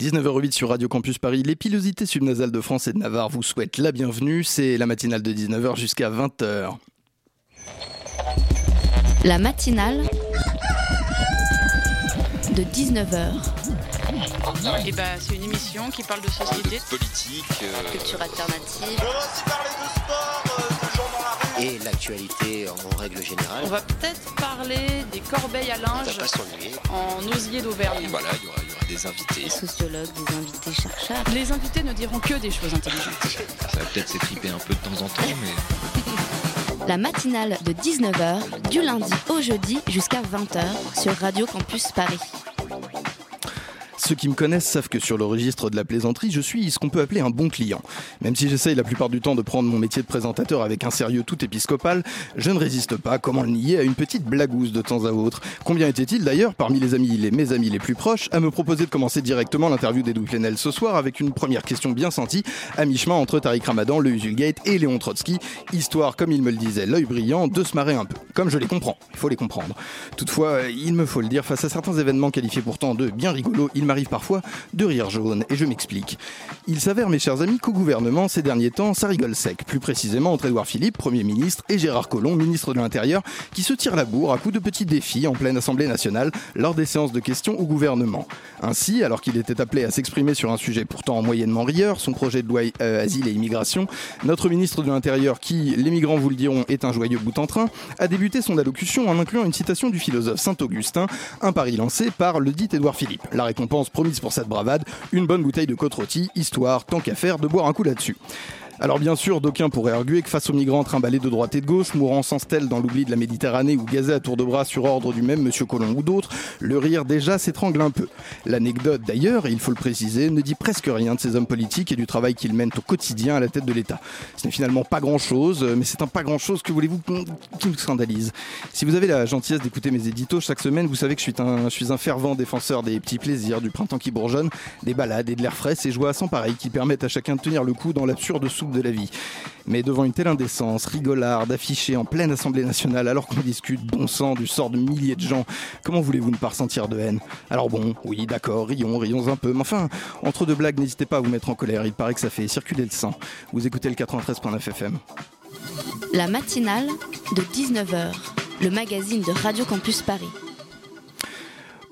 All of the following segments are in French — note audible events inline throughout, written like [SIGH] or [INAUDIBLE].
19h08 sur Radio Campus Paris. Les pilosités subnasales de France et de Navarre vous souhaitent la bienvenue. C'est la matinale de 19h jusqu'à 20h. La matinale de 19h. Et bah, c'est une émission qui parle de société, de politique, euh, Culture alternative. On va aussi parler de sport, euh, de gens dans la rue. et l'actualité en règle générale. On va peut-être parler des corbeilles à On linge va pas s'ennuyer. en osier d'Auvergne. voilà, il y aura, il y aura des invités. Sociologues, des invités chercheurs. Les invités ne diront que des choses intelligentes. Ça va peut-être s'étriper un peu de temps en temps, mais [LAUGHS] La matinale de 19h, du lundi au jeudi jusqu'à 20h sur Radio Campus Paris. Ceux qui me connaissent savent que sur le registre de la plaisanterie, je suis ce qu'on peut appeler un bon client. Même si j'essaye la plupart du temps de prendre mon métier de présentateur avec un sérieux tout épiscopal, je ne résiste pas, comment le nier, à une petite blagouze de temps à autre. Combien était-il d'ailleurs, parmi les amis, les mes amis les plus proches, à me proposer de commencer directement l'interview d'Edoui Plenel ce soir avec une première question bien sentie, à mi-chemin entre Tariq Ramadan, le Usulgate et Léon Trotsky, histoire, comme il me le disait, l'œil brillant, de se marrer un peu. Comme je les comprends, il faut les comprendre. Toutefois, il me faut le dire, face à certains événements qualifiés pourtant de bien rigolos, il m'arrive parfois de rire jaune, et je m'explique. Il s'avère, mes chers amis, qu'au gouvernement, ces derniers temps, ça rigole sec. Plus précisément entre Édouard Philippe, Premier ministre, et Gérard Collomb, ministre de l'Intérieur, qui se tirent la bourre à coups de petits défis en pleine Assemblée nationale lors des séances de questions au gouvernement. Ainsi, alors qu'il était appelé à s'exprimer sur un sujet pourtant moyennement rieur, son projet de loi euh, asile et immigration, notre ministre de l'Intérieur, qui, les migrants vous le diront, est un joyeux bout en train, a débuté son allocution en incluant une citation du philosophe Saint-Augustin, un pari lancé par le dit Édouard Philippe. La récompense promise pour cette bravade, une bonne bouteille de côte rôtie, histoire, tant qu'à faire, de boire un coup là-dessus. Alors bien sûr, d'aucuns pourraient arguer que face aux migrants trimballés de droite et de gauche, mourant sans stèle dans l'oubli de la Méditerranée ou gazés à tour de bras sur ordre du même Monsieur Colomb ou d'autres, le rire déjà s'étrangle un peu. L'anecdote d'ailleurs, il faut le préciser, ne dit presque rien de ces hommes politiques et du travail qu'ils mènent au quotidien à la tête de l'État. Ce n'est finalement pas grand-chose, mais c'est un pas grand-chose que voulez-vous qui me scandalise. Si vous avez la gentillesse d'écouter mes éditos chaque semaine, vous savez que je suis un, fervent défenseur des petits plaisirs, du printemps qui bourgeonne, des balades et de l'air frais, ces joies sans pareil qui permettent à chacun de tenir le coup dans l'absurde de la vie. Mais devant une telle indécence, rigolarde, affichée en pleine Assemblée nationale alors qu'on discute bon sang du sort de milliers de gens, comment voulez-vous ne pas ressentir de haine? Alors bon, oui, d'accord, rions, rions un peu, mais enfin, entre deux blagues, n'hésitez pas à vous mettre en colère, il paraît que ça fait circuler le sang. Vous écoutez le 93.9 FM. La matinale de 19h, le magazine de Radio Campus Paris.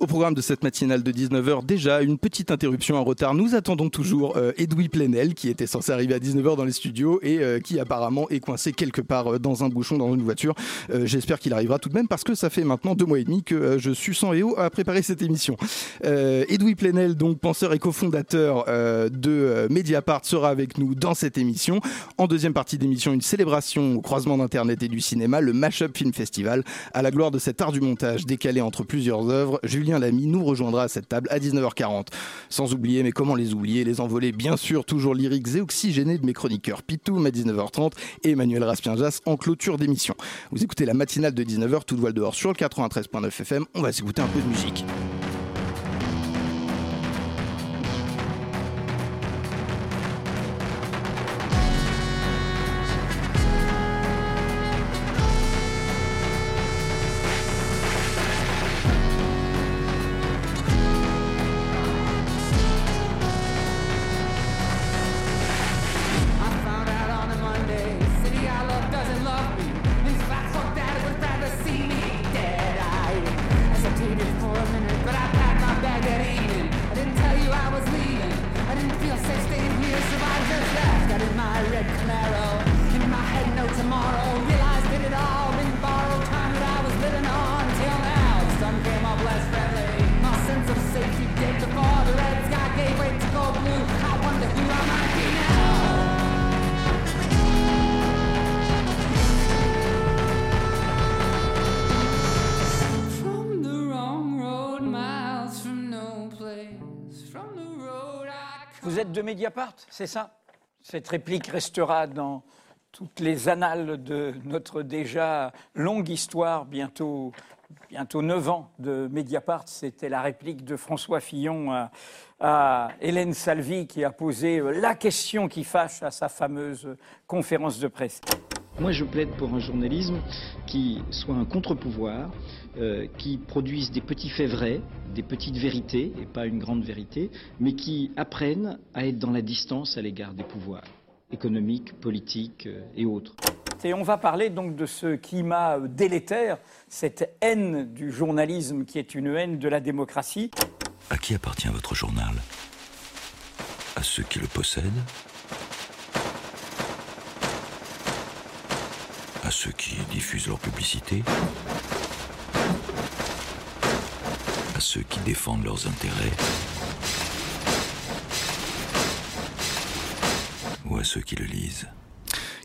Au programme de cette matinale de 19h, déjà une petite interruption en retard. Nous attendons toujours euh, Edoui Plenel qui était censé arriver à 19h dans les studios et euh, qui apparemment est coincé quelque part euh, dans un bouchon, dans une voiture. Euh, J'espère qu'il arrivera tout de même parce que ça fait maintenant deux mois et demi que je suis sans haut à préparer cette émission. Edoui Plenel, donc penseur et cofondateur de Mediapart, sera avec nous dans cette émission. En deuxième partie d'émission, une célébration au croisement d'Internet et du cinéma, le Mashup Film Festival, à la gloire de cet art du montage décalé entre plusieurs œuvres. Lamy nous rejoindra à cette table à 19h40. Sans oublier, mais comment les oublier, les envolées bien sûr toujours lyriques et oxygénés de mes chroniqueurs Pitoum à 19h30 et Emmanuel Raspienjas en clôture d'émission. Vous écoutez la matinale de 19h, toute voile dehors sur le 93.9 FM. On va s'écouter un peu de musique. C'est ça Cette réplique restera dans toutes les annales de notre déjà longue histoire, bientôt, bientôt 9 ans de Mediapart. C'était la réplique de François Fillon à, Hélène Salvi qui a posé la question qui fâche à sa fameuse conférence de presse. Moi, je plaide pour un journalisme qui soit un contre-pouvoir, euh, qui produise des petits faits vrais, des petites vérités, et pas une grande vérité, mais qui apprennent à être dans la distance à l'égard des pouvoirs économiques, politiques euh, et autres. Et on va parler donc de ce climat euh, délétère, cette haine du journalisme qui est une haine de la démocratie. À qui appartient votre journal? À ceux qui le possèdent? À ceux qui diffusent leur publicité À ceux qui défendent leurs intérêts Ou à ceux qui le lisent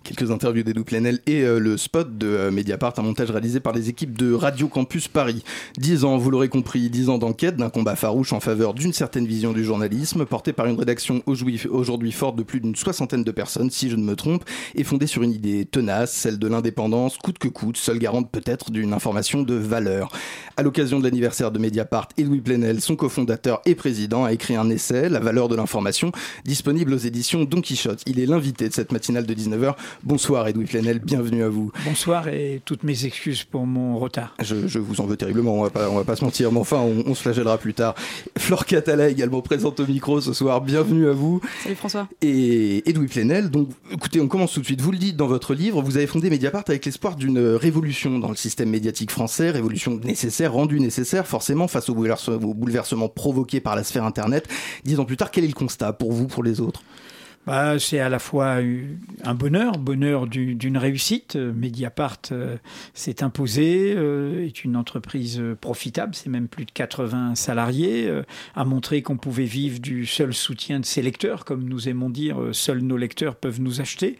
Quelques interviews d'Edou Plenel et euh, le spot de euh, Mediapart, un montage réalisé par les équipes de Radio Campus Paris. Dix ans, vous l'aurez compris, dix ans d'enquête, d'un combat farouche en faveur d'une certaine vision du journalisme, porté par une rédaction aujourd'hui forte de plus d'une soixantaine de personnes, si je ne me trompe, et fondée sur une idée tenace, celle de l'indépendance, coûte que coûte, seule garante peut-être d'une information de valeur. À l'occasion de l'anniversaire de Mediapart, Edoui Plenel, son cofondateur et président, a écrit un essai, La valeur de l'information, disponible aux éditions Don Quichotte. Il est l'invité de cette matinale de 19h. Bonsoir Edoui Plenel, bienvenue à vous. Bonsoir et toutes mes excuses pour mon retard. Je, je vous en veux terriblement, on va pas, on va pas se mentir, mais enfin on, on se flagellera plus tard. Flore Catala également présente au micro ce soir, bienvenue à vous. Salut François. Et Edoui Plenel, donc écoutez, on commence tout de suite. Vous le dites dans votre livre, vous avez fondé Mediapart avec l'espoir d'une révolution dans le système médiatique français, révolution nécessaire, rendue nécessaire forcément face au bouleversement, au bouleversement provoqué par la sphère Internet. Dix ans plus tard, quel est le constat pour vous, pour les autres? Bah, c'est à la fois un bonheur, bonheur du- d'une réussite. Mediapart euh, s'est imposé, euh, est une entreprise euh, profitable, c'est même plus de 80 salariés, a montré qu'on pouvait vivre du seul soutien de ses lecteurs, comme nous aimons dire, seuls nos lecteurs peuvent nous acheter.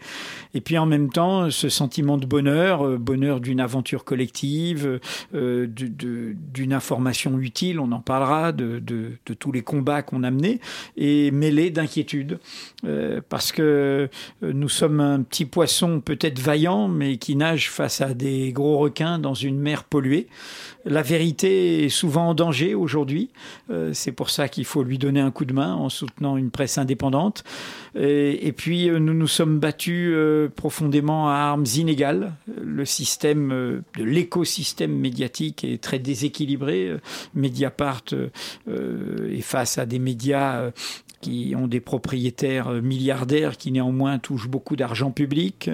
Et puis en même temps, ce sentiment de bonheur, bonheur d'une aventure collective, d'une information utile, on en parlera, de, de- de tous les combats qu'on a menés, et mêlé d'inquiétude. Parce que euh, nous sommes un petit poisson peut-être vaillant, mais qui nage face à des gros requins dans une mer polluée. La vérité est souvent en danger aujourd'hui. Euh, C'est pour ça qu'il faut lui donner un coup de main en soutenant une presse indépendante. Et, puis, euh, nous nous sommes battus euh, profondément à armes inégales. Le système euh, de l'écosystème médiatique est très déséquilibré. Euh, Mediapart euh, euh, est face à des médias euh, qui ont des propriétaires euh, milliardaires qui néanmoins touchent beaucoup d'argent public,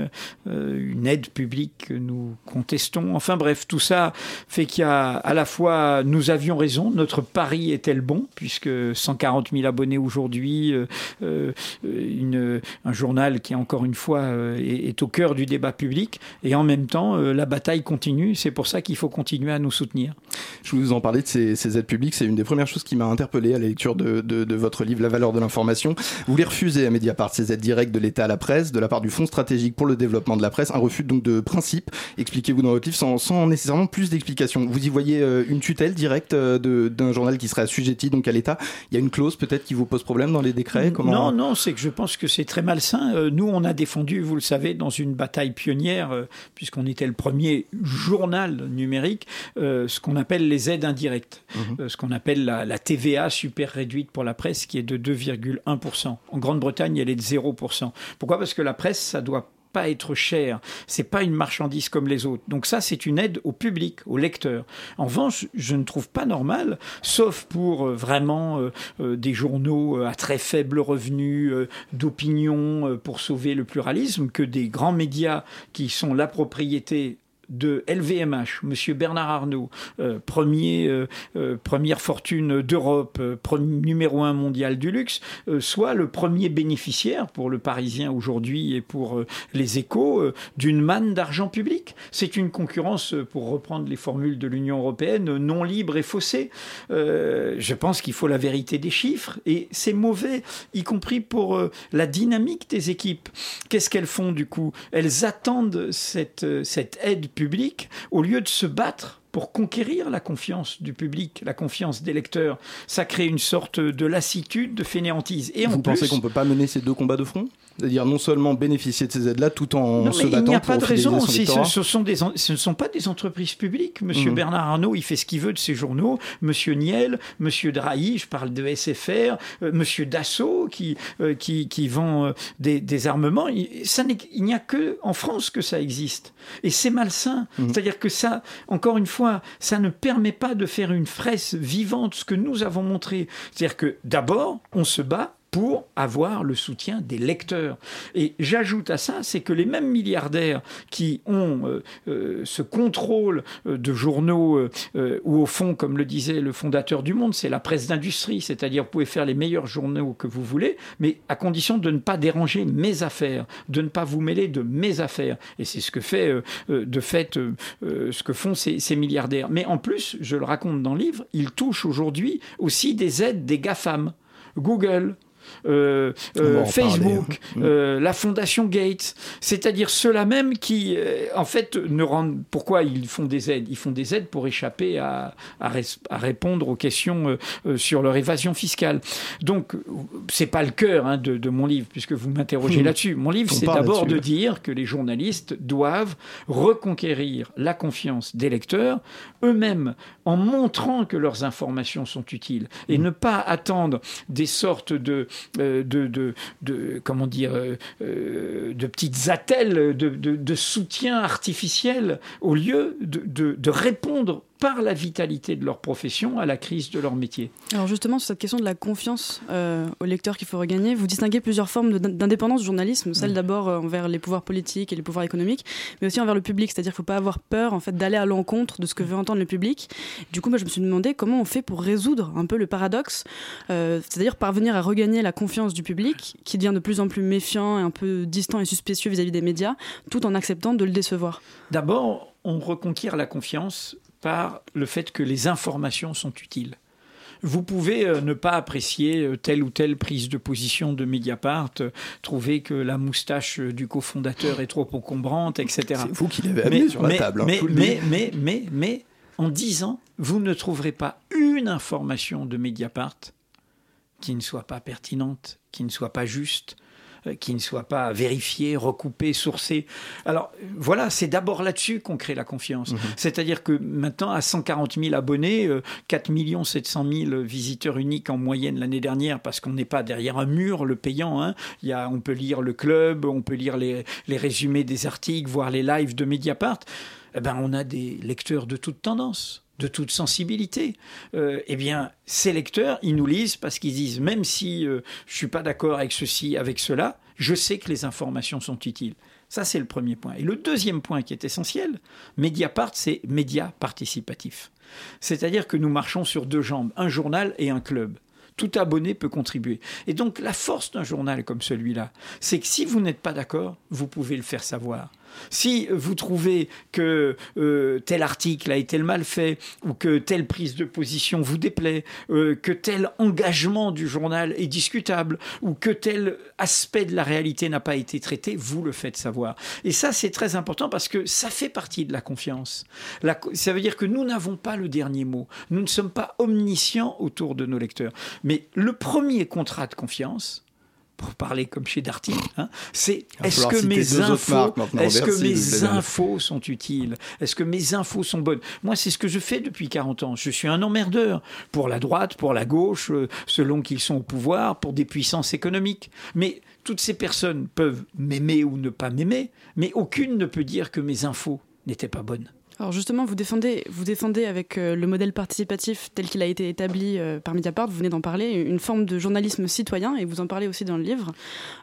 euh, une aide publique que nous contestons. Enfin bref, tout ça fait qu'il y a à la fois, nous avions raison, notre pari était le bon, puisque 140 000 abonnés aujourd'hui, euh, un journal qui encore une fois est, au cœur du débat public, et en même temps, la bataille continue. C'est pour ça qu'il faut continuer à nous soutenir. Je vous en parlais de ces, aides publiques, c'est une des premières choses qui m'a interpellé à la lecture de, de- de votre livre La valeur de l'information. Vous les refusez à Mediapart, ces aides directes de l'État à la presse, de la part du Fonds stratégique pour le développement de la presse, un refus donc de principe, expliquez-vous dans votre livre, sans, sans nécessairement plus d'explications. Vous y voyez euh, une tutelle directe euh, d'un journal qui serait assujetti donc à l'État. Il y a une clause peut-être qui vous pose problème dans les décrets Comment... Non, non, c'est que je pense que c'est très malsain. Euh, nous, on a défendu, vous le savez, dans une bataille pionnière, puisqu'on était le premier journal numérique, ce qu'on appelle les aides indirectes, Euh, ce qu'on appelle la, la TVA super réduite pour la presse, qui est de 2,1%. En Grande-Bretagne, elle est de 0%. Pourquoi? Parce que la presse, ça doit pas être cher. C'est pas une marchandise comme les autres. Donc ça, c'est une aide au public, au lecteur. En revanche, je ne trouve pas normal, sauf pour euh, vraiment euh, euh, des journaux à très faible revenu, d'opinion, pour sauver le pluralisme, que des grands médias qui sont la propriété de LVMH, Monsieur Bernard Arnault, euh, premier, euh, euh, première fortune d'Europe, numéro un mondial du luxe, soit le premier bénéficiaire pour le Parisien aujourd'hui et pour les échos d'une manne d'argent public. C'est une concurrence, pour reprendre les formules de l'Union européenne, non libre et faussée. Je pense qu'il faut la vérité des chiffres et c'est mauvais, y compris pour la dynamique des équipes. Qu'est-ce qu'elles font du coup? Elles attendent cette, cette aide publique au lieu de se battre pour conquérir la confiance du public, la confiance des lecteurs. Ça crée une sorte de lassitude, de fainéantise. Et en Vous pensez qu'on peut pas mener ces deux combats de front? C'est-à-dire non seulement bénéficier de ces aides-là tout en Non, se mais il battant n'y a pour pas de raison. ce, sont des, ce ne sont pas des entreprises publiques. Monsieur Mhm. Bernard Arnault, il fait ce qu'il veut de ses journaux. Monsieur Niel, Monsieur Drahi, je parle de SFR, euh, Monsieur Dassault qui, euh, qui, qui vend euh, des, des armements. Il, ça il n'y a que en France que ça existe. Et c'est malsain. Mhm. C'est-à-dire que ça, encore une fois, ça ne permet pas de faire une fraise vivante, ce que nous avons montré. C'est-à-dire que d'abord, on se bat pour avoir le soutien des lecteurs. Et j'ajoute à ça, c'est que les mêmes milliardaires qui ont euh, euh, ce contrôle euh, de journaux, euh, où au fond, comme le disait le fondateur du Monde, c'est la presse d'industrie, c'est-à-dire vous pouvez faire les meilleurs journaux que vous voulez, mais à condition de ne pas déranger mes affaires, de ne pas vous mêler de mes affaires. Et c'est ce que fait, de fait, ce que font ces milliardaires. Mais en plus, je le raconte dans le livre, ils touchent aujourd'hui aussi des aides des GAFAM. Google, euh, euh, en Facebook. Mm. euh, la Fondation Gates, c'est-à-dire ceux-là même qui, en fait, ne rendent. Pourquoi ils font des aides? Ils font des aides pour échapper à, à, répondre aux questions sur leur évasion fiscale. Donc, c'est pas le cœur hein, de, de mon livre, puisque vous m'interrogez Mm. là-dessus. Mon livre, c'est d'abord de dire que les journalistes doivent reconquérir la confiance des lecteurs eux-mêmes en montrant que leurs informations sont utiles et Mm. ne pas attendre des sortes de, de, de, de- comment dire, euh, euh, de petites attelles de, de, soutien artificiel au lieu de, de répondre par la vitalité de leur profession à la crise de leur métier. Alors justement, sur cette question de la confiance euh, au lecteur qu'il faut regagner, vous distinguez plusieurs formes d'indépendance du journalisme. Celle d'abord euh, envers les pouvoirs politiques et les pouvoirs économiques, mais aussi envers le public. C'est-à-dire qu'il ne faut pas avoir peur en fait, d'aller à l'encontre de ce que veut entendre le public. Du coup, moi, je me suis demandé comment on fait pour résoudre un peu le paradoxe, euh, c'est-à-dire parvenir à regagner la confiance du public, qui devient de plus en plus méfiant et un peu distant et suspicieux vis-à-vis des médias, tout en acceptant de le décevoir. D'abord, on reconquiert la confiance par le fait que les informations sont utiles. Vous pouvez euh, ne pas apprécier euh, telle ou telle prise de position de Mediapart, euh, trouver que la moustache euh, du cofondateur est trop encombrante, etc. [LAUGHS] C'est vous qui l'avez amené sur la mais, table. hein, Mais, mais, mais, mais, mais, en 10 ans, vous ne trouverez pas une information de Mediapart qui ne soit pas pertinente, qui ne soit pas juste, euh, qui ne soit pas vérifiée, recoupée, sourcée. Alors euh, voilà, c'est d'abord là-dessus qu'on crée la confiance. C'est-à-dire que maintenant, à 140 000 abonnés, euh, 4 700 000 visiteurs uniques en moyenne l'année dernière, parce qu'on n'est pas derrière un mur, le payant. hein. Il y a, on peut lire le club, on peut lire les, les résumés des articles, voir les lives de Mediapart. Eh ben, on a des lecteurs de toute tendance de toute sensibilité. Euh, eh bien, ces lecteurs, ils nous lisent parce qu'ils disent, même si euh, je suis pas d'accord avec ceci, avec cela, je sais que les informations sont utiles. Ça, c'est le premier point. Et le deuxième point qui est essentiel, Mediapart, c'est média participatif. C'est-à-dire que nous marchons sur deux jambes, un journal et un club. Tout abonné peut contribuer. Et donc la force d'un journal comme celui-là, c'est que si vous n'êtes pas d'accord, vous pouvez le faire savoir. Si vous trouvez que euh, tel article a été mal fait, ou que telle prise de position vous déplaît, euh, que tel engagement du journal est discutable, ou que tel aspect de la réalité n'a pas été traité, vous le faites savoir. Et ça, c'est très important parce que ça fait partie de la confiance. Ça veut dire que nous n'avons pas le dernier mot. Nous ne sommes pas omniscients autour de nos lecteurs. Mais le premier contrat de confiance, pour parler comme chez Darty, hein, c'est est-ce que mes infos, est-ce que mes infos sont utiles? Est-ce que mes infos sont bonnes? Moi, c'est ce que je fais depuis 40 ans. Je suis un emmerdeur pour la droite, pour la gauche, euh, selon qu'ils sont au pouvoir, pour des puissances économiques. Mais toutes ces personnes peuvent m'aimer ou ne pas m'aimer, mais aucune ne peut dire que mes infos n'étaient pas bonnes. Alors justement, vous défendez, vous défendez avec euh, le modèle participatif tel qu'il a été établi euh, par Mediapart, vous venez d'en parler, une forme de journalisme citoyen, et vous en parlez aussi dans le livre,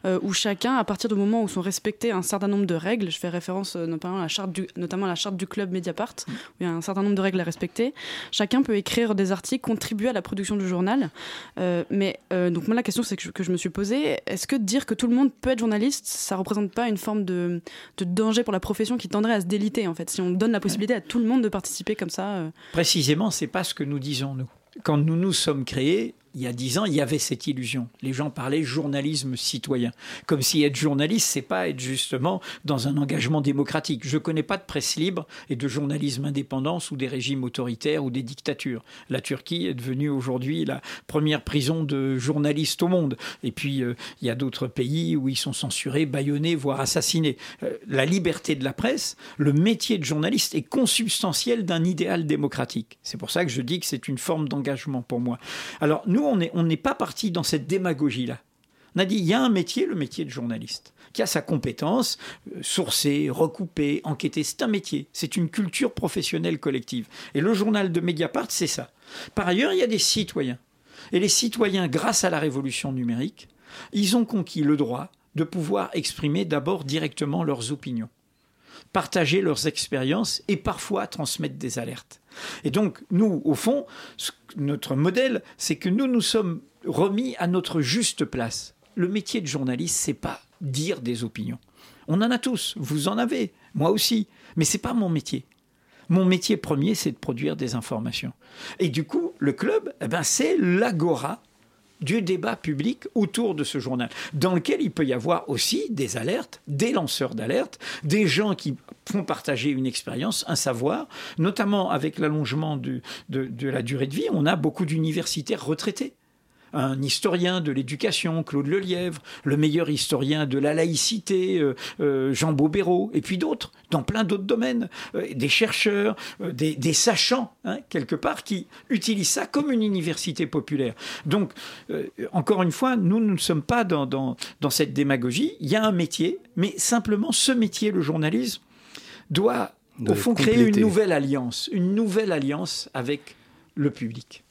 euh, où chacun, à partir du moment où sont respectées un certain nombre de règles, je fais référence notamment, à la charte du, notamment à la charte du club Mediapart, où il y a un certain nombre de règles à respecter, chacun peut écrire des articles, contribuer à la production du journal. Euh, mais euh, donc moi la question c'est que, je- que je me suis posée, est-ce que dire que tout le monde peut être journaliste, ça représente pas une forme de, de danger pour la profession qui tendrait à se déliter en fait, si on donne la possibilité à tout le monde de participer comme ça euh, Précisément, c'est pas ce que nous disons nous. Quand nous nous sommes créés, il y a dix ans, il y avait cette illusion. Les gens parlaient journalisme citoyen, comme si être journaliste, c'est pas être justement dans un engagement démocratique. Je connais pas de presse libre et de journalisme indépendant sous des régimes autoritaires ou des dictatures. La Turquie est devenue aujourd'hui la première prison de journalistes au monde. Et puis euh, il y a d'autres pays où ils sont censurés, bâillonnés, voire assassinés. Euh, la liberté de la presse, le métier de journaliste est consubstantiel d'un idéal démocratique. C'est pour ça que je dis que c'est une forme d'engagement pour moi. Alors nous, on n'est on pas parti dans cette démagogie-là. On a dit, il y a un métier, le métier de journaliste, qui a sa compétence, euh, sourcer, recouper, enquêter. C'est un métier, c'est une culture professionnelle collective. Et le journal de Mediapart, c'est ça. Par ailleurs, il y a des citoyens. Et les citoyens, grâce à la révolution numérique, ils ont conquis le droit de pouvoir exprimer d'abord directement leurs opinions, partager leurs expériences et parfois transmettre des alertes. Et donc, nous, au fond, notre modèle, c'est que nous nous sommes remis à notre juste place. Le métier de journaliste, c'est pas dire des opinions. On en a tous, vous en avez, moi aussi, mais c'est pas mon métier. Mon métier premier, c'est de produire des informations. Et du coup, le club, eh ben, c'est l'agora du débat public autour de ce journal, dans lequel il peut y avoir aussi des alertes, des lanceurs d'alerte, des gens qui font partager une expérience, un savoir, notamment avec l'allongement de, de la durée de vie, on a beaucoup d'universitaires retraités un historien de l'éducation, Claude Lelièvre, le meilleur historien de la laïcité, euh, euh, Jean Bobéro, et puis d'autres, dans plein d'autres domaines, euh, des chercheurs, des, des sachants, hein, quelque part, qui utilisent ça comme une université populaire. Donc, encore une fois, nous nous ne sommes pas dans, dans, dans cette démagogie. Il y a un métier, mais simplement ce métier, le journalisme, doit, au fond, créer une nouvelle alliance, une nouvelle alliance avec le public.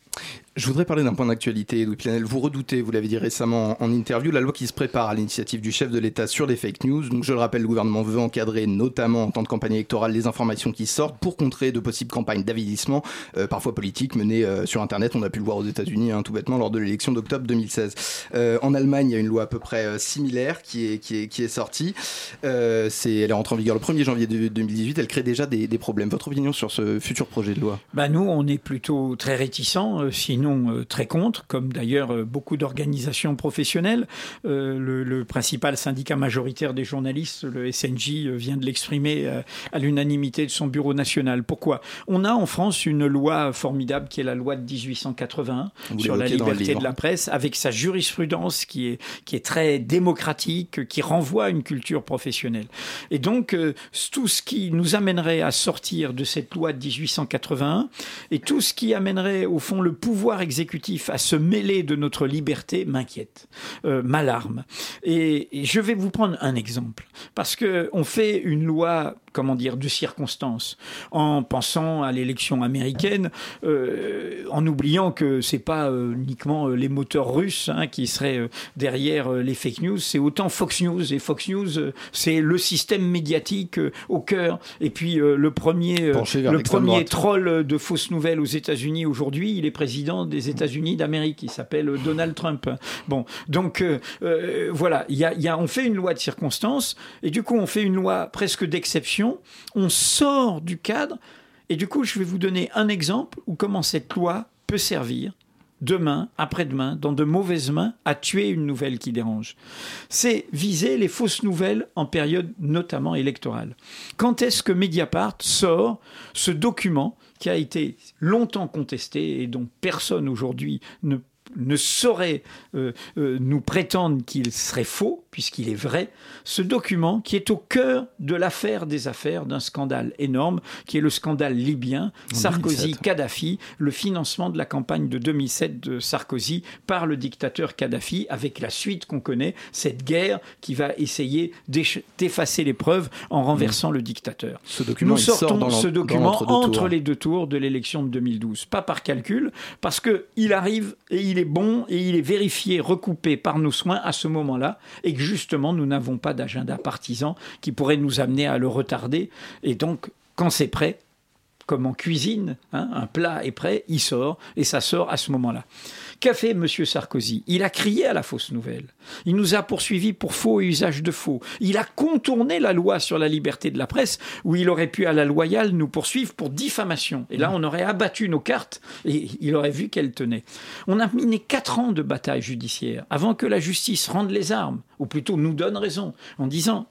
Je voudrais parler d'un point d'actualité, Louis Planel. Vous redoutez, vous l'avez dit récemment en interview, la loi qui se prépare à l'initiative du chef de l'État sur les fake news. Donc, je le rappelle, le gouvernement veut encadrer, notamment en temps de campagne électorale, les informations qui sortent pour contrer de possibles campagnes d'avilissement, euh, parfois politiques, menées euh, sur Internet. On a pu le voir aux États-Unis, hein, tout bêtement, lors de l'élection d'octobre 2016. Euh, en Allemagne, il y a une loi à peu près euh, similaire qui est, qui est, qui est sortie. Euh, c'est, elle est rentrée en vigueur le 1er janvier de- 2018. Elle crée déjà des, des problèmes. Votre opinion sur ce futur projet de loi? Bah nous, on est plutôt très réticents, euh, sinon euh, très contre, comme d'ailleurs euh, beaucoup d'organisations professionnelles. Euh, le, le principal syndicat majoritaire des journalistes, le SNJ, vient de l'exprimer à l'unanimité de son bureau national. Pourquoi? On a en France une loi formidable qui est la loi de 1881 Vous sur la liberté de la presse, avec sa jurisprudence qui est, qui est très démocratique, qui renvoie à une culture professionnelle. Et donc, tout ce qui nous amènerait à sortir de cette loi de 1881 et tout ce qui amènerait, au fond, le pouvoir exécutif à se mêler de notre liberté m'inquiète, euh, m'alarme. Et, et je vais vous prendre un exemple. Parce que on fait une loi, comment dire, de circonstance, en pensant à l'élection américaine, euh, en oubliant que c'est pas euh, uniquement les moteurs russes hein, qui seraient derrière les fake news, c'est autant Fox News. Et Fox News, c'est le système médiatique au cœur. Et puis le premier, le premier droite. troll de fausses nouvelles aux États-Unis aujourd'hui, il est président des États-Unis d'Amérique. Il s'appelle Donald Trump. Bon, donc euh, euh, voilà, y a- on fait une loi de circonstance et du coup on fait une loi presque d'exception. On sort du cadre et du coup je vais vous donner un exemple où comment cette loi peut servir demain, après-demain, dans de mauvaises mains, à tuer une nouvelle qui dérange. C'est viser les fausses nouvelles en période notamment électorale. Quand est-ce que Mediapart sort ce document qui a été longtemps contesté et dont personne aujourd'hui ne saurait euh, euh, nous prétendre qu'il serait faux, puisqu'il est vrai, ce document qui est au cœur de l'affaire des affaires d'un scandale énorme, qui est le scandale libyen, En Sarkozy 2007. Kadhafi, le financement de la campagne de 2007 de Sarkozy par le dictateur Kadhafi, avec la suite qu'on connaît, cette guerre qui va essayer d'effacer les preuves en renversant le dictateur. Ce document, Nous sortons dans ce document entre tours. les deux tours de l'élection de 2012, pas par calcul, parce que il arrive et il est bon et il est vérifié, recoupé par nos soins à ce moment-là, et que justement nous n'avons pas d'agenda partisan qui pourrait nous amener à le retarder. Et donc, quand c'est prêt, comme en cuisine, hein, un plat est prêt, il sort, et ça sort à ce moment-là. Qu'a fait M. Sarkozy? Il a crié à la fausse nouvelle. Il nous a poursuivis pour faux et usage de faux. Il a contourné la loi sur la liberté de la presse, où il aurait pu à la loyale nous poursuivre pour diffamation. Et là, on aurait abattu nos cartes et il aurait vu qu'elles tenaient. On a miné quatre ans de bataille judiciaire avant que la justice rende les armes, ou plutôt nous donne raison, en disant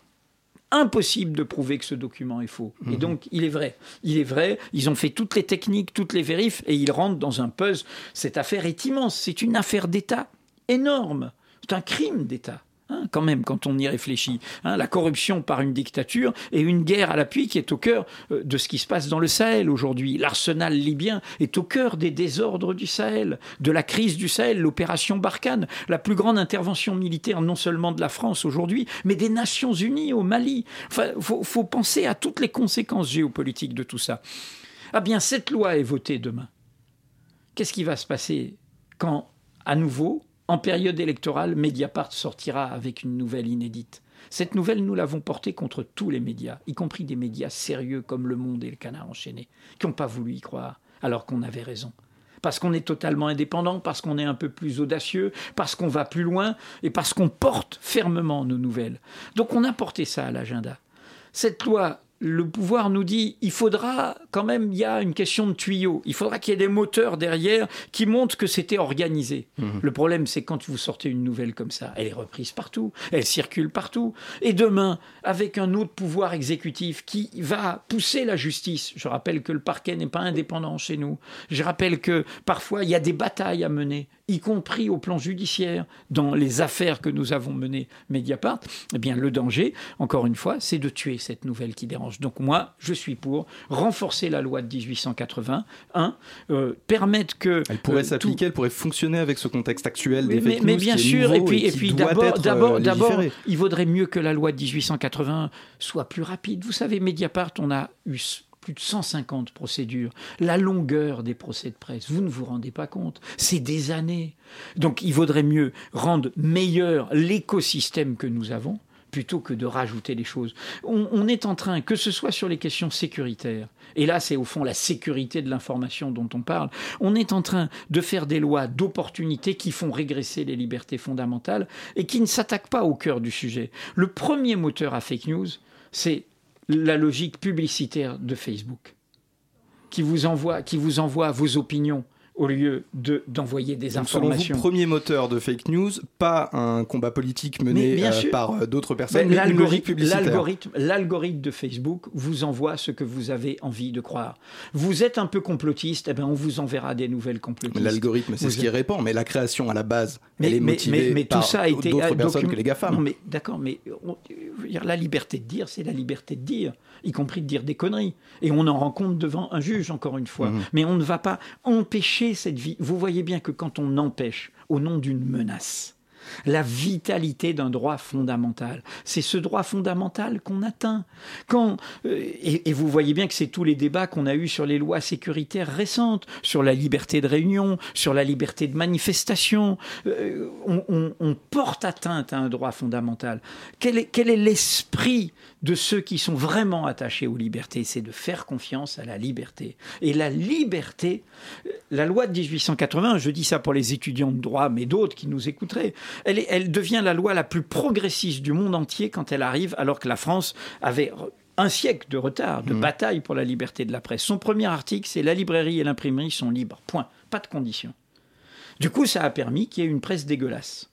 impossible de prouver que ce document est faux. Et donc, il est vrai. Il est vrai. Ils ont fait toutes les techniques, toutes les vérifs, et ils rentrent dans un puzzle. Cette affaire est immense. C'est une affaire d'État énorme. C'est un crime d'État. Hein, quand même, quand on y réfléchit. Hein, la corruption par une dictature et une guerre à l'appui qui est au cœur euh, de ce qui se passe dans le Sahel aujourd'hui. L'arsenal libyen est au cœur des désordres du Sahel, de la crise du Sahel, l'opération Barkhane, la plus grande intervention militaire non seulement de la France aujourd'hui, mais des Nations Unies au Mali. Enfin, faut, faut penser à toutes les conséquences géopolitiques de tout ça. Ah bien, cette loi est votée demain. Qu'est-ce qui va se passer quand, à nouveau, en période électorale, Mediapart sortira avec une nouvelle inédite Cette nouvelle, nous l'avons portée contre tous les médias, y compris des médias sérieux comme Le Monde et Le Canard enchaîné, qui n'ont pas voulu y croire, alors qu'on avait raison. Parce qu'on est totalement indépendant, parce qu'on est un peu plus audacieux, parce qu'on va plus loin et parce qu'on porte fermement nos nouvelles. Donc on a porté ça à l'agenda. Cette loi le pouvoir nous dit il faudra quand même, il y a une question de tuyau, il faudra qu'il y ait des moteurs derrière qui montrent que c'était organisé. Le problème, c'est quand vous sortez une nouvelle comme ça, elle est reprise partout, elle circule partout. Et demain, avec un autre pouvoir exécutif qui va pousser la justice, je rappelle que le parquet n'est pas indépendant chez nous, je rappelle que parfois il y a des batailles à mener, y compris au plan judiciaire, dans les affaires que nous avons menées Mediapart, eh bien le danger, encore une fois, c'est de tuer cette nouvelle qui dérange. Donc moi, je suis pour renforcer la loi de 1881, euh, permettre que... Elle pourrait euh, s'appliquer, tout- elle pourrait fonctionner avec ce contexte actuel des mais, fake mais bien sûr, et puis, et d'abord, euh, d'abord, il vaudrait mieux que la loi de 1880 soit plus rapide. Vous savez, Mediapart, on a eu plus de 150 procédures. La longueur des procès de presse, vous ne vous rendez pas compte. C'est des années. Donc il vaudrait mieux rendre meilleur l'écosystème que nous avons plutôt que de rajouter des choses. On, on est en train, que ce soit sur les questions sécuritaires, et là c'est au fond la sécurité de l'information dont on parle, on est en train de faire des lois d'opportunité qui font régresser les libertés fondamentales et qui ne s'attaquent pas au cœur du sujet. Le premier moteur à fake news, c'est la logique publicitaire de Facebook, qui vous envoie, qui vous envoie vos opinions au lieu de d'envoyer des Donc, selon vous, informations. premier moteur de fake news, pas un combat politique mené euh, par euh, d'autres personnes, mais une logique L'algorithme, publicitaire. l'algorithme, l'algorithme de Facebook vous envoie ce que vous avez envie de croire. Vous êtes un peu complotiste, eh ben on vous envoie des nouvelles complotistes. L'algorithme, c'est Vous ce qui répand, mais la création à la base, Mais, elle est motivée mais- mais par tout ça a été d'autres euh, personnes document- que les GAFAM. Non, mais d'accord, mais on- je veux dire, la liberté de dire, c'est la liberté de dire, y compris de dire des conneries. Et on en rend compte devant un juge, encore une fois. Mhm. Mais on ne va pas empêcher cette vie. Vous voyez bien que quand on empêche au nom d'une menace, la vitalité d'un droit fondamental. C'est ce droit fondamental qu'on atteint. Quand, euh, et, vous voyez bien que c'est tous les débats qu'on a eus sur les lois sécuritaires récentes, sur la liberté de réunion, sur la liberté de manifestation. Euh, on porte atteinte à un droit fondamental. Quel est, quel est l'esprit de ceux qui sont vraiment attachés aux libertés? C'est de faire confiance à la liberté. Et la liberté, euh, la loi de 1880, je dis ça pour les étudiants de droit, mais d'autres qui nous écouteraient, elle, est- elle devient la loi la plus progressiste du monde entier quand elle arrive, alors que la France avait un siècle de retard, de bataille pour la liberté de la presse. Son premier article, c'est la librairie et l'imprimerie sont libres. Point. Pas de conditions. Du coup, ça a permis qu'il y ait une presse dégueulasse.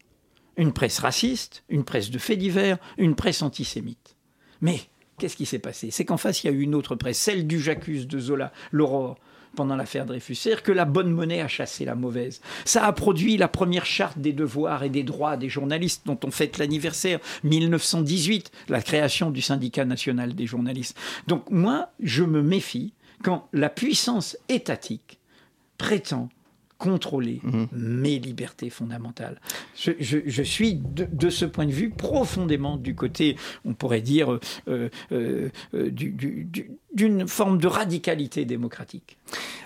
Une presse raciste, une presse de faits divers, une presse antisémite. Mais qu'est-ce qui s'est passé? C'est qu'en face, il y a eu une autre presse, celle du J'accuse de Zola, l'Aurore, pendant l'affaire Dreyfus. C'est-à-dire que la bonne monnaie a chassé la mauvaise. Ça a produit la première charte des devoirs et des droits des journalistes dont on fête l'anniversaire, 1918, la création du syndicat national des journalistes. Donc moi, je me méfie quand la puissance étatique prétend contrôler mes libertés fondamentales. Je, je- je suis de, de ce point de vue profondément du côté, on pourrait dire, euh, euh, euh, du, du- du- d'une forme de radicalité démocratique.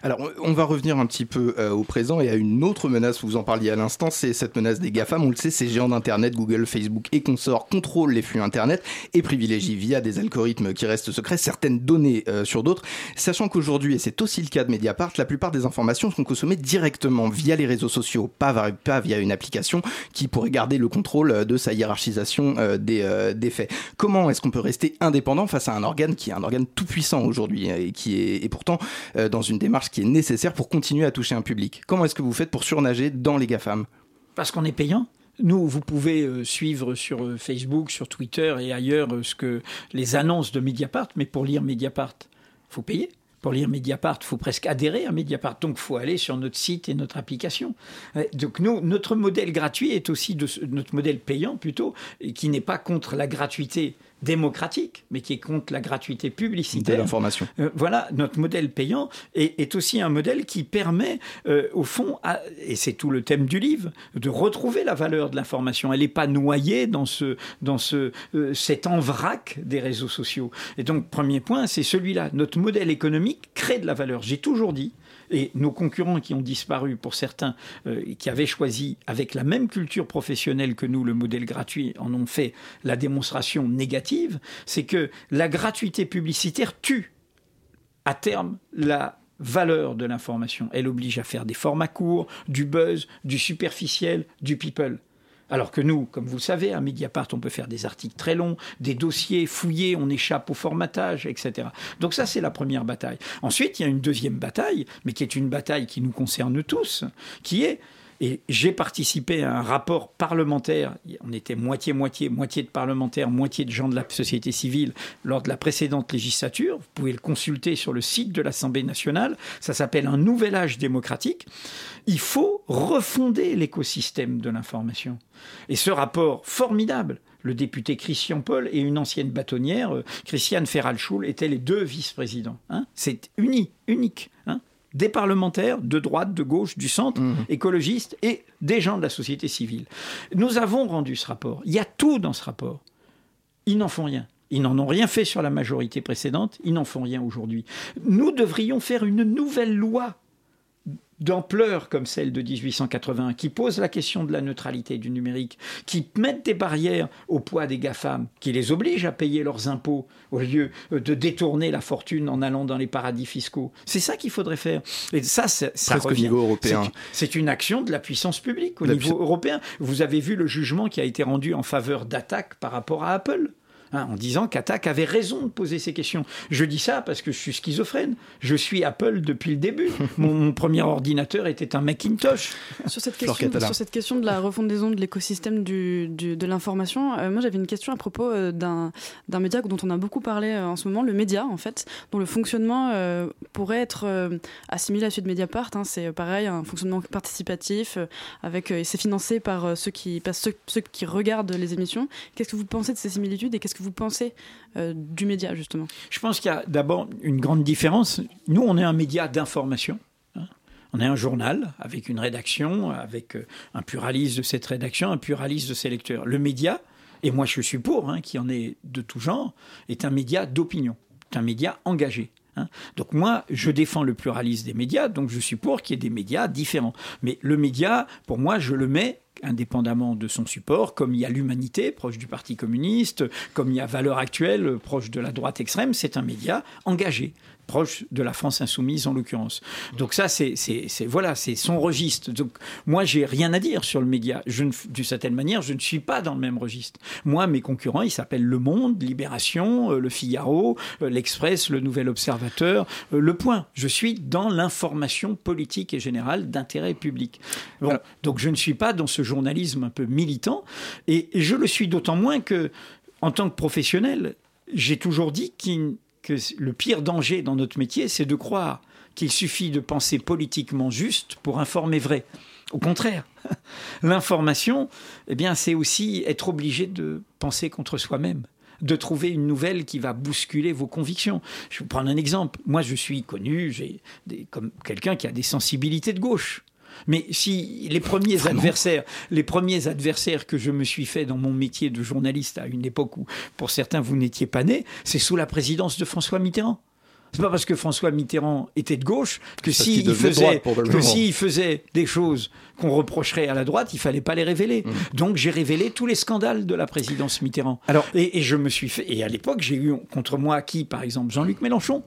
Alors, on va revenir un petit peu euh, au présent et à une autre menace, vous en parliez à l'instant, c'est cette menace des GAFAM. On le sait, ces géants d'Internet, Google, Facebook et consorts, contrôlent les flux Internet et privilégient via des algorithmes qui restent secrets certaines données euh, sur d'autres. Sachant qu'aujourd'hui, et c'est aussi le cas de Mediapart, la plupart des informations sont consommées directement via les réseaux sociaux, pas, via une application qui pourrait garder le contrôle euh, de sa hiérarchisation euh, des, euh, des faits. Comment est-ce qu'on peut rester indépendant face à un organe qui est un organe tout puissant aujourd'hui et qui est pourtant dans une démarche qui est nécessaire pour continuer à toucher un public? Comment est-ce que vous faites pour surnager dans les GAFAM? Parce qu'on est payant. Nous, vous pouvez suivre sur Facebook, sur Twitter et ailleurs ce que les annonces de Mediapart, mais pour lire Mediapart, faut payer. Pour lire Mediapart, il faut presque adhérer à Mediapart. Donc, il faut aller sur notre site et notre application. Euh, Donc, nous, notre modèle gratuit est aussi notre modèle payant plutôt, qui n'est pas contre la gratuité démocratique, mais qui est contre la gratuité de publicitaire. l'information Euh, voilà, notre modèle payant est, est aussi un modèle qui permet, euh, au fond, à- et c'est tout le thème du livre, de retrouver la valeur de l'information. Elle n'est pas noyée dans, ce, dans ce, euh, cet envrac des réseaux sociaux. Et donc, premier point, c'est celui-là. Notre modèle économique crée de la valeur. J'ai toujours dit, et nos concurrents qui ont disparu, pour certains, euh, qui avaient choisi avec la même culture professionnelle que nous le modèle gratuit, en ont fait la démonstration négative, c'est que la gratuité publicitaire tue à terme la valeur de l'information. Elle oblige à faire des formats courts, du buzz, du superficiel, du people. Alors que nous, comme vous le savez, à Mediapart, on peut faire des articles très longs, des dossiers fouillés, on échappe au formatage, etc. Donc ça, c'est la première bataille. Ensuite, il y a une deuxième bataille, mais qui est une bataille qui nous concerne tous, qui est et j'ai participé à un rapport parlementaire. On était moitié-moitié, moitié de parlementaires, moitié de gens de la société civile lors de la précédente législature. Vous pouvez le consulter sur le site de l'Assemblée nationale. Ça s'appelle un nouvel âge démocratique. Il faut refonder l'écosystème de l'information. Et ce rapport formidable, le député Christian Paul et une ancienne bâtonnière, euh, Christiane Ferralschul, étaient les deux vice-présidents. hein. C'est uni, unique. hein des parlementaires de droite, de gauche, du centre, écologistes et des gens de la société civile. Nous avons rendu ce rapport. Il y a tout dans ce rapport. Ils n'en font rien. Ils n'en ont rien fait sur la majorité précédente, ils n'en font rien aujourd'hui. Nous devrions faire une nouvelle loi d'ampleur comme celle de 1881, qui pose la question de la neutralité du numérique, qui mette des barrières au poids des GAFAM, qui les oblige à payer leurs impôts au lieu euh, de détourner la fortune en allant dans les paradis fiscaux. C'est ça qu'il faudrait faire. Et ça, c'est- ça Presque au revient. niveau européen. C'est- une action de la puissance publique au La niveau européen. Vous avez vu le jugement qui a été rendu en faveur d'Attaque par rapport à Apple. Hein, en disant qu'Attaque avait raison de poser ces questions. Je dis ça parce que je suis schizophrène. Je suis Apple depuis le début. [LAUGHS] mon, mon premier ordinateur était un Macintosh. Sur cette, question, Catala. sur cette question de la refondaison de l'écosystème du, du- de l'information, euh, moi j'avais une question à propos euh, d'un d'un média dont on a beaucoup parlé euh, en ce moment, le média en fait, dont le fonctionnement euh, pourrait être euh, assimilé à celui de Mediapart. hein. c'est euh, pareil, un fonctionnement participatif, euh, avec, euh, et c'est financé par euh, ceux, qui, par ceux, ceux qui regardent les émissions. Qu'est-ce que vous pensez de ces similitudes et qu'est-ce que vous pensez euh, du média justement? Je pense qu'il y a d'abord une grande différence. Nous, on est un média d'information. hein. On est un journal avec une rédaction, avec euh, un pluraliste de cette rédaction, un pluraliste de ses lecteurs. Le média, et moi je suis pour, hein, qui en est de tout genre, est un média d'opinion, est un média engagé. hein. Donc moi, je défends le pluralisme des médias, donc je suis pour qu'il y ait des médias différents. Mais le média, pour moi, je le mets indépendamment de son support, comme il y a l'humanité, proche du Parti communiste, comme il y a Valeurs Actuelles, proche de la droite extrême, c'est un média engagé proche de la France insoumise en l'occurrence. Donc ça, c'est voilà, c'est son registre. Donc moi, j'ai rien à dire sur le média. Je d'une certaine manière, je ne suis pas dans le même registre. Moi, mes concurrents, ils s'appellent Le Monde, Libération, euh, Le Figaro, euh, L'Express, Le Nouvel Observateur, euh, Le Point. Je suis dans l'information politique et générale d'intérêt public. Bon, donc je ne suis pas dans ce journalisme un peu militant, et, je le suis d'autant moins que, en tant que professionnel, j'ai toujours dit que le pire danger dans notre métier, c'est de croire qu'il suffit de penser politiquement juste pour informer vrai. Au contraire, [LAUGHS] l'information, eh bien, c'est aussi être obligé de penser contre soi-même de trouver une nouvelle qui va bousculer vos convictions. Je vais vous prendre un exemple. Moi, je suis connu j'ai comme quelqu'un qui a des sensibilités de gauche. Mais si les premiers adversaires, les premiers adversaires que je me suis fait dans mon métier de journaliste à une époque où, pour certains, vous n'étiez pas né, c'est sous la présidence de François Mitterrand. C'est pas parce que François Mitterrand était de gauche que s'il faisait, que faisait des choses qu'on reprocherait à la droite, il fallait pas les révéler. Mmh. Donc j'ai révélé tous les scandales de la présidence Mitterrand. Alors- et, et je me suis fait. Et à l'époque, j'ai eu contre moi qui, par exemple, Jean-Luc Mélenchon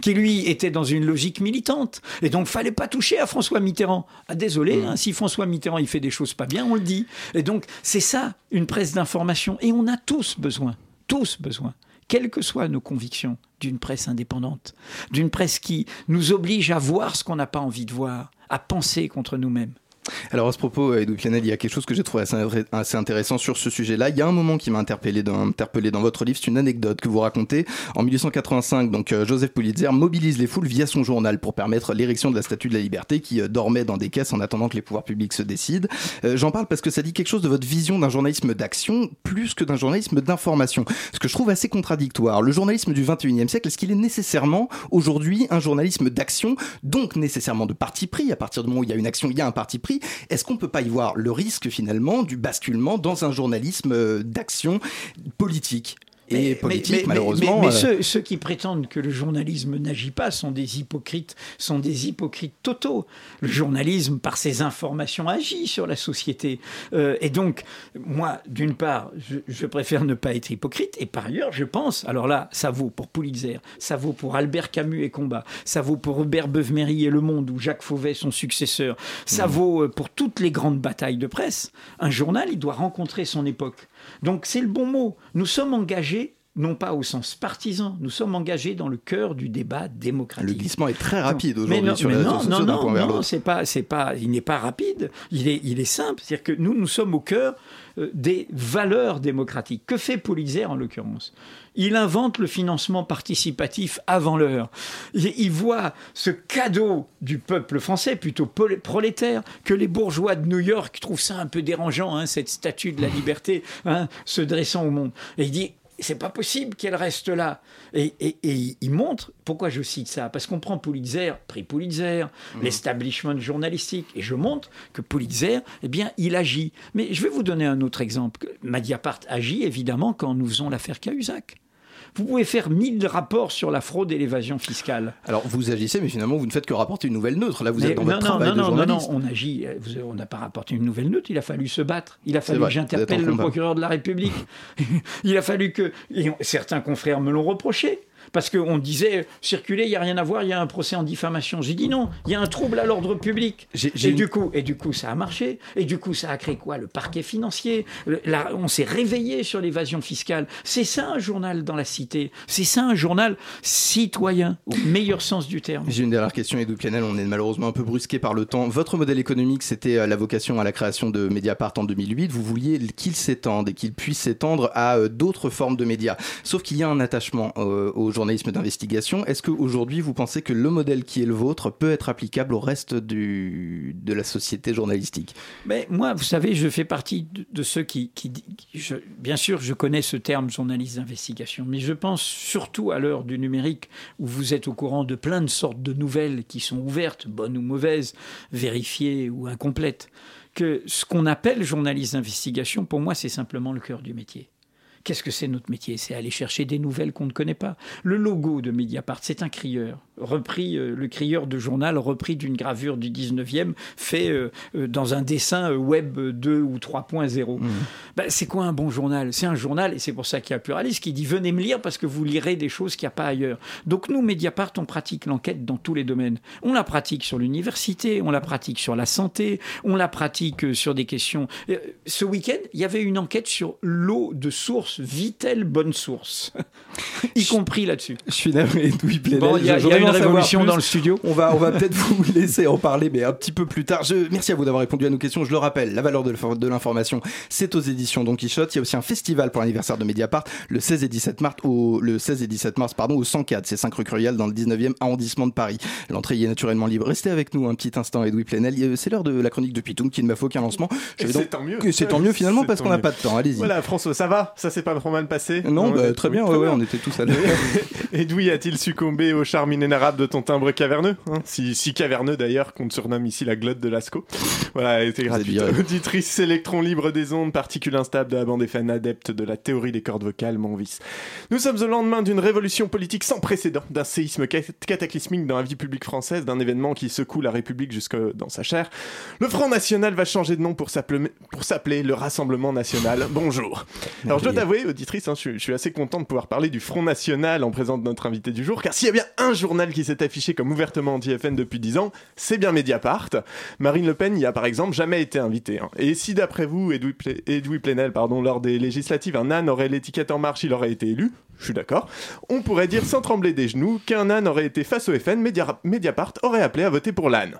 qui lui était dans une logique militante. Et donc, fallait pas toucher à François Mitterrand. Ah, désolé, Mmh. hein, si François Mitterrand il fait des choses pas bien, on le dit. Et donc, c'est ça, une presse d'information. Et on a tous besoin, tous besoin, quelles que soient nos convictions, d'une presse indépendante, d'une presse qui nous oblige à voir ce qu'on n'a pas envie de voir, à penser contre nous-mêmes. Alors à ce propos, euh, Edoui Plenel, il y a quelque chose que j'ai trouvé assez, intéressant sur ce sujet-là. Il y a un moment qui m'a interpellé dans, votre livre, c'est une anecdote que vous racontez. En 1885, donc euh, Joseph Pulitzer mobilise les foules via son journal pour permettre l'érection de la Statue de la Liberté qui euh, dormait dans des caisses en attendant que les pouvoirs publics se décident. J'en parle parce que ça dit quelque chose de votre vision d'un journalisme d'action plus que d'un journalisme d'information. Ce que je trouve assez contradictoire. Le journalisme du 21e siècle, est-ce qu'il est nécessairement aujourd'hui un journalisme d'action, donc nécessairement de parti pris? À partir du moment où il y a une action, il y a un parti pris. Est-ce qu'on peut pas y voir le risque finalement du basculement dans un journalisme euh, d'action politique? Et politique, malheureusement. Mais, mais euh, ceux, ceux qui prétendent que le journalisme n'agit pas sont des hypocrites, sont des hypocrites totaux. Le journalisme, par ses informations, agit sur la société. Euh, et donc, moi, d'une part, je, je préfère ne pas être hypocrite, et par ailleurs, je pense, alors là, ça vaut pour Pulitzer, ça vaut pour Albert Camus et Combat, ça vaut pour Robert Beuve-Méry et Le Monde, ou Jacques Fauvet, son successeur, ça vaut euh, pour toutes les grandes batailles de presse. Un journal, il doit rencontrer son époque. Donc, c'est le bon mot. Nous sommes engagés non pas au sens partisan, nous sommes engagés dans le cœur du débat démocratique. Le glissement est très rapide aujourd'hui non, sur les réseaux non, sociaux non, non, non, c'est pas, c'est pas, il n'est pas rapide. Il est, il est simple. C'est-à-dire que nous, nous sommes au cœur euh, des valeurs démocratiques. Que fait Pulitzer en l'occurrence? Il invente le financement participatif avant l'heure. Il, il voit ce cadeau du peuple français, plutôt prolétaire, que les bourgeois de New York trouvent ça un peu dérangeant, hein, cette statue de la liberté hein, se dressant au monde. Et il dit c'est pas possible qu'elle reste là. Et, et- et il montre, pourquoi je cite ça Parce qu'on prend Pulitzer, prix Pulitzer, l'establishment journalistique, et je montre que Pulitzer, eh bien, il agit. Mais je vais vous donner un autre exemple. Mediapart agit évidemment quand nous faisons l'affaire Cahuzac. Vous pouvez faire mille rapports sur la fraude et l'évasion fiscale. Alors vous agissez, mais finalement vous ne faites que rapporter une nouvelle neutre. Là vous Mais êtes dans non, votre non, travail non, de non, non, on agit. euh, vous- On n'a pas rapporté une nouvelle note. Il a fallu se battre. Il a fallu vrai, que j'interpelle le combat. procureur de la République. [LAUGHS] il a fallu que et certains confrères me l'ont reproché. Parce qu'on disait, circuler, il n'y a rien à voir, il y a un procès en diffamation. J'ai dit non, il y a un trouble à l'ordre public. J'ai- j'ai Et, une- du coup, et du coup, ça a marché. Et du coup, ça a créé quoi? Le parquet financier. Là, on s'est réveillé sur l'évasion fiscale. C'est ça un journal dans la cité. C'est ça un journal citoyen, au meilleur sens du terme. J'ai une dernière question, Edoui Plenel. On est malheureusement un peu brusqué par le temps. Votre modèle économique, c'était euh, la vocation à la création de Mediapart en 2008. Vous vouliez qu'il s'étende et qu'il puisse s'étendre à euh, d'autres formes de médias. Sauf qu'il y a un attachement euh, au journalisme d'investigation. Est-ce qu'aujourd'hui, vous pensez que le modèle qui est le vôtre peut être applicable au reste du, de la société journalistique? Mais moi, vous savez, je fais partie de, ceux qui, bien sûr, je connais ce terme journaliste d'investigation, mais je pense surtout à l'heure du numérique où vous êtes au courant de plein de sortes de nouvelles qui sont ouvertes, bonnes ou mauvaises, vérifiées ou incomplètes, que ce qu'on appelle journaliste d'investigation, pour moi, c'est simplement le cœur du métier. Qu'est-ce que c'est notre métier? C'est aller chercher des nouvelles qu'on ne connaît pas. Le logo de Mediapart, c'est un crieur, repris, euh, le crieur de journal repris d'une gravure du 19e, fait euh, euh, dans un dessin web 2 ou 3.0. Ben, c'est quoi un bon journal? C'est un journal, et c'est pour ça qu'il y a pluraliste, qui dit venez me lire parce que vous lirez des choses qu'il n'y a pas ailleurs. Donc nous, Mediapart, on pratique l'enquête dans tous les domaines. On la pratique sur l'université, on la pratique sur la santé, on la pratique sur des questions. Euh, Ce week-end, il y avait une enquête sur l'eau de source. Vit-elle bonne source [LAUGHS] Y compris là-dessus. Je suis navré, Edoui Plenel. Bon, il y a, y a une révolution dans le studio. On va, on va peut-être vous [LAUGHS] laisser en parler, mais un petit peu plus tard. Je, merci à vous d'avoir répondu à nos questions. Je le rappelle, la valeur de l'infor- de l'information, c'est aux éditions Don Quichotte. Il y a aussi un festival pour l'anniversaire de Mediapart le 16 et 17 mars au, le 16 et 17 mars, pardon, au 104. C'est 5 rue dans le 19e arrondissement de Paris. L'entrée y est naturellement libre. Restez avec nous un petit instant, Edoui Plenel. Euh, C'est l'heure de la chronique de Pitoum qui ne m'a fait aucun lancement. C'est donc- tant mieux. C'est tant mieux finalement parce qu'on n'a pas de temps. Allez-y. Voilà, François, ça va? Ça s'est pas trop mal passé? Non, bah, Ouais, très bien, ouais, ouais, on était tous à [LAUGHS] l'heure. Edoui a-t-il succombé au charme vénérable de ton timbre caverneux. hein. si, si caverneux d'ailleurs, qu'on te surnomme ici la glotte de Lascaux. Voilà, elle était gratuite. Auditrice électron libre des ondes, particule instable de la bande FM adepte de la théorie des cordes vocales, mon vice. Nous sommes au lendemain d'une révolution politique sans précédent, d'un séisme ca- cataclysmique dans la vie publique française, d'un événement qui secoue la République jusque dans sa chair. Le Front National va changer de nom pour s'appeler le Rassemblement National. Bonjour. Alors je dois t'avouer, auditrice, hein, je, je suis assez content de pouvoir parler du Front National en présence de notre invité du jour, car s'il y a bien un journal qui s'est affiché comme ouvertement anti-FN depuis 10 ans, c'est bien Mediapart. Marine Le Pen n'y a par exemple jamais été invitée. hein. Et si d'après vous, Edoui, Ple- Edoui Plenel, pardon, lors des législatives, un âne aurait l'étiquette en marche, il aurait été élu, je suis d'accord, on pourrait dire sans trembler des genoux qu'un âne aurait été face au FN, Media- Mediapart aurait appelé à voter pour l'âne.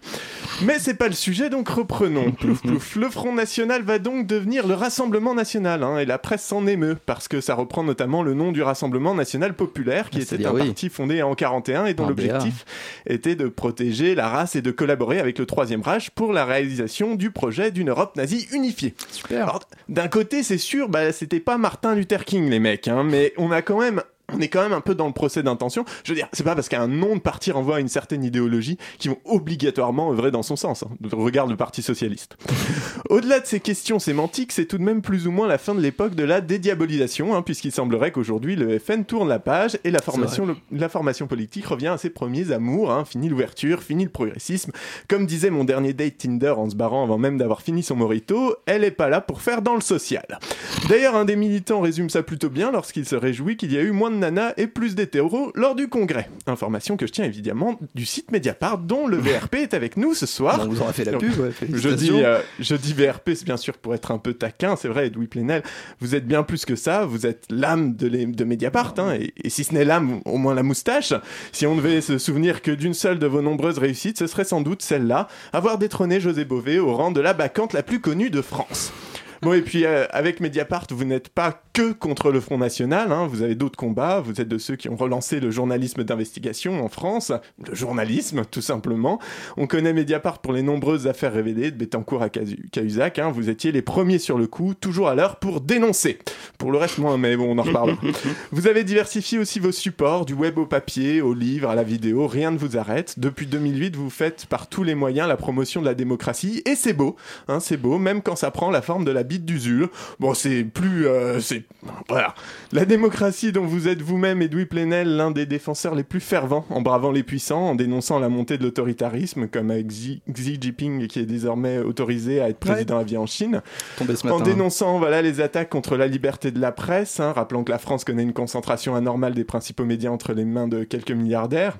Mais c'est pas le sujet, donc reprenons. [LAUGHS] Plouf plouf. Le Front National va donc devenir le Rassemblement National, hein, et la presse s'en émeut, parce que ça reprend notamment le nom du Rassemblement National Populaire, qui Ah, était un oui. parti fondé en 41 et dont Un l'objectif était de protéger la race et de collaborer avec le Troisième Reich pour la réalisation du projet d'une Europe nazie unifiée. Super. D'un côté, c'est sûr, bah, c'était pas Martin Luther King, les mecs, hein, mais on a quand même. On est quand même un peu dans le procès d'intention. Je veux dire, c'est pas parce qu'un nom de parti renvoie à une certaine idéologie qu'ils vont obligatoirement œuvrer dans son sens. Hein. Regarde le Parti Socialiste. [LAUGHS] Au-delà de ces questions sémantiques, c'est tout de même plus ou moins la fin de l'époque de la dédiabolisation, hein, puisqu'il semblerait qu'aujourd'hui le FN tourne la page et la formation, le- la formation politique revient à ses premiers amours. Hein. Fini l'ouverture, fini le progressisme. Comme disait mon dernier date Tinder en se barrant avant même d'avoir fini son morito, elle est pas là pour faire dans le social. D'ailleurs, un des militants résume ça plutôt bien lorsqu'il se réjouit qu'il y a eu moins de nanas et plus d'hétéros lors du congrès. Information que je tiens évidemment du site Mediapart dont le VRP est avec nous ce soir. On vous aura fait la pub, ouais, Je dis, euh, je dis VRP, c'est bien sûr pour être un peu taquin, c'est vrai, Edoui Plenel, vous êtes bien plus que ça, vous êtes l'âme de, les- de Mediapart, hein, et, et si ce n'est l'âme, au moins la moustache. Si on devait se souvenir que d'une seule de vos nombreuses réussites, ce serait sans doute celle-là, avoir détrôné José Bové au rang de la bacchante la plus connue de France. Bon, et puis euh, avec Mediapart, vous n'êtes pas que contre le Front National, hein, vous avez d'autres combats, vous êtes de ceux qui ont relancé le journalisme d'investigation en France, le journalisme tout simplement. On connaît Mediapart pour les nombreuses affaires révélées de Bettencourt à Cahuzac, hein, vous étiez les premiers sur le coup, toujours à l'heure pour dénoncer. Pour le reste, moins, mais bon, on en reparlera. [LAUGHS] vous avez diversifié aussi vos supports, du web au papier, au livre, à la vidéo, rien ne vous arrête. Depuis 2008, vous faites par tous les moyens la promotion de la démocratie, et c'est beau, hein, c'est beau, même quand ça prend la forme de la bite d'Usul. Bon, c'est plus... euh, c'est... Voilà. La démocratie dont vous êtes vous-même, Edoui Plenel, l'un des défenseurs les plus fervents, en bravant les puissants, en dénonçant la montée de l'autoritarisme, comme avec Xi, Xi Jinping, qui est désormais autorisé à être président à vie en Chine. Tombé ce En matin. dénonçant voilà, les attaques contre la liberté de la presse, hein, rappelant que la France connaît une concentration anormale des principaux médias entre les mains de quelques milliardaires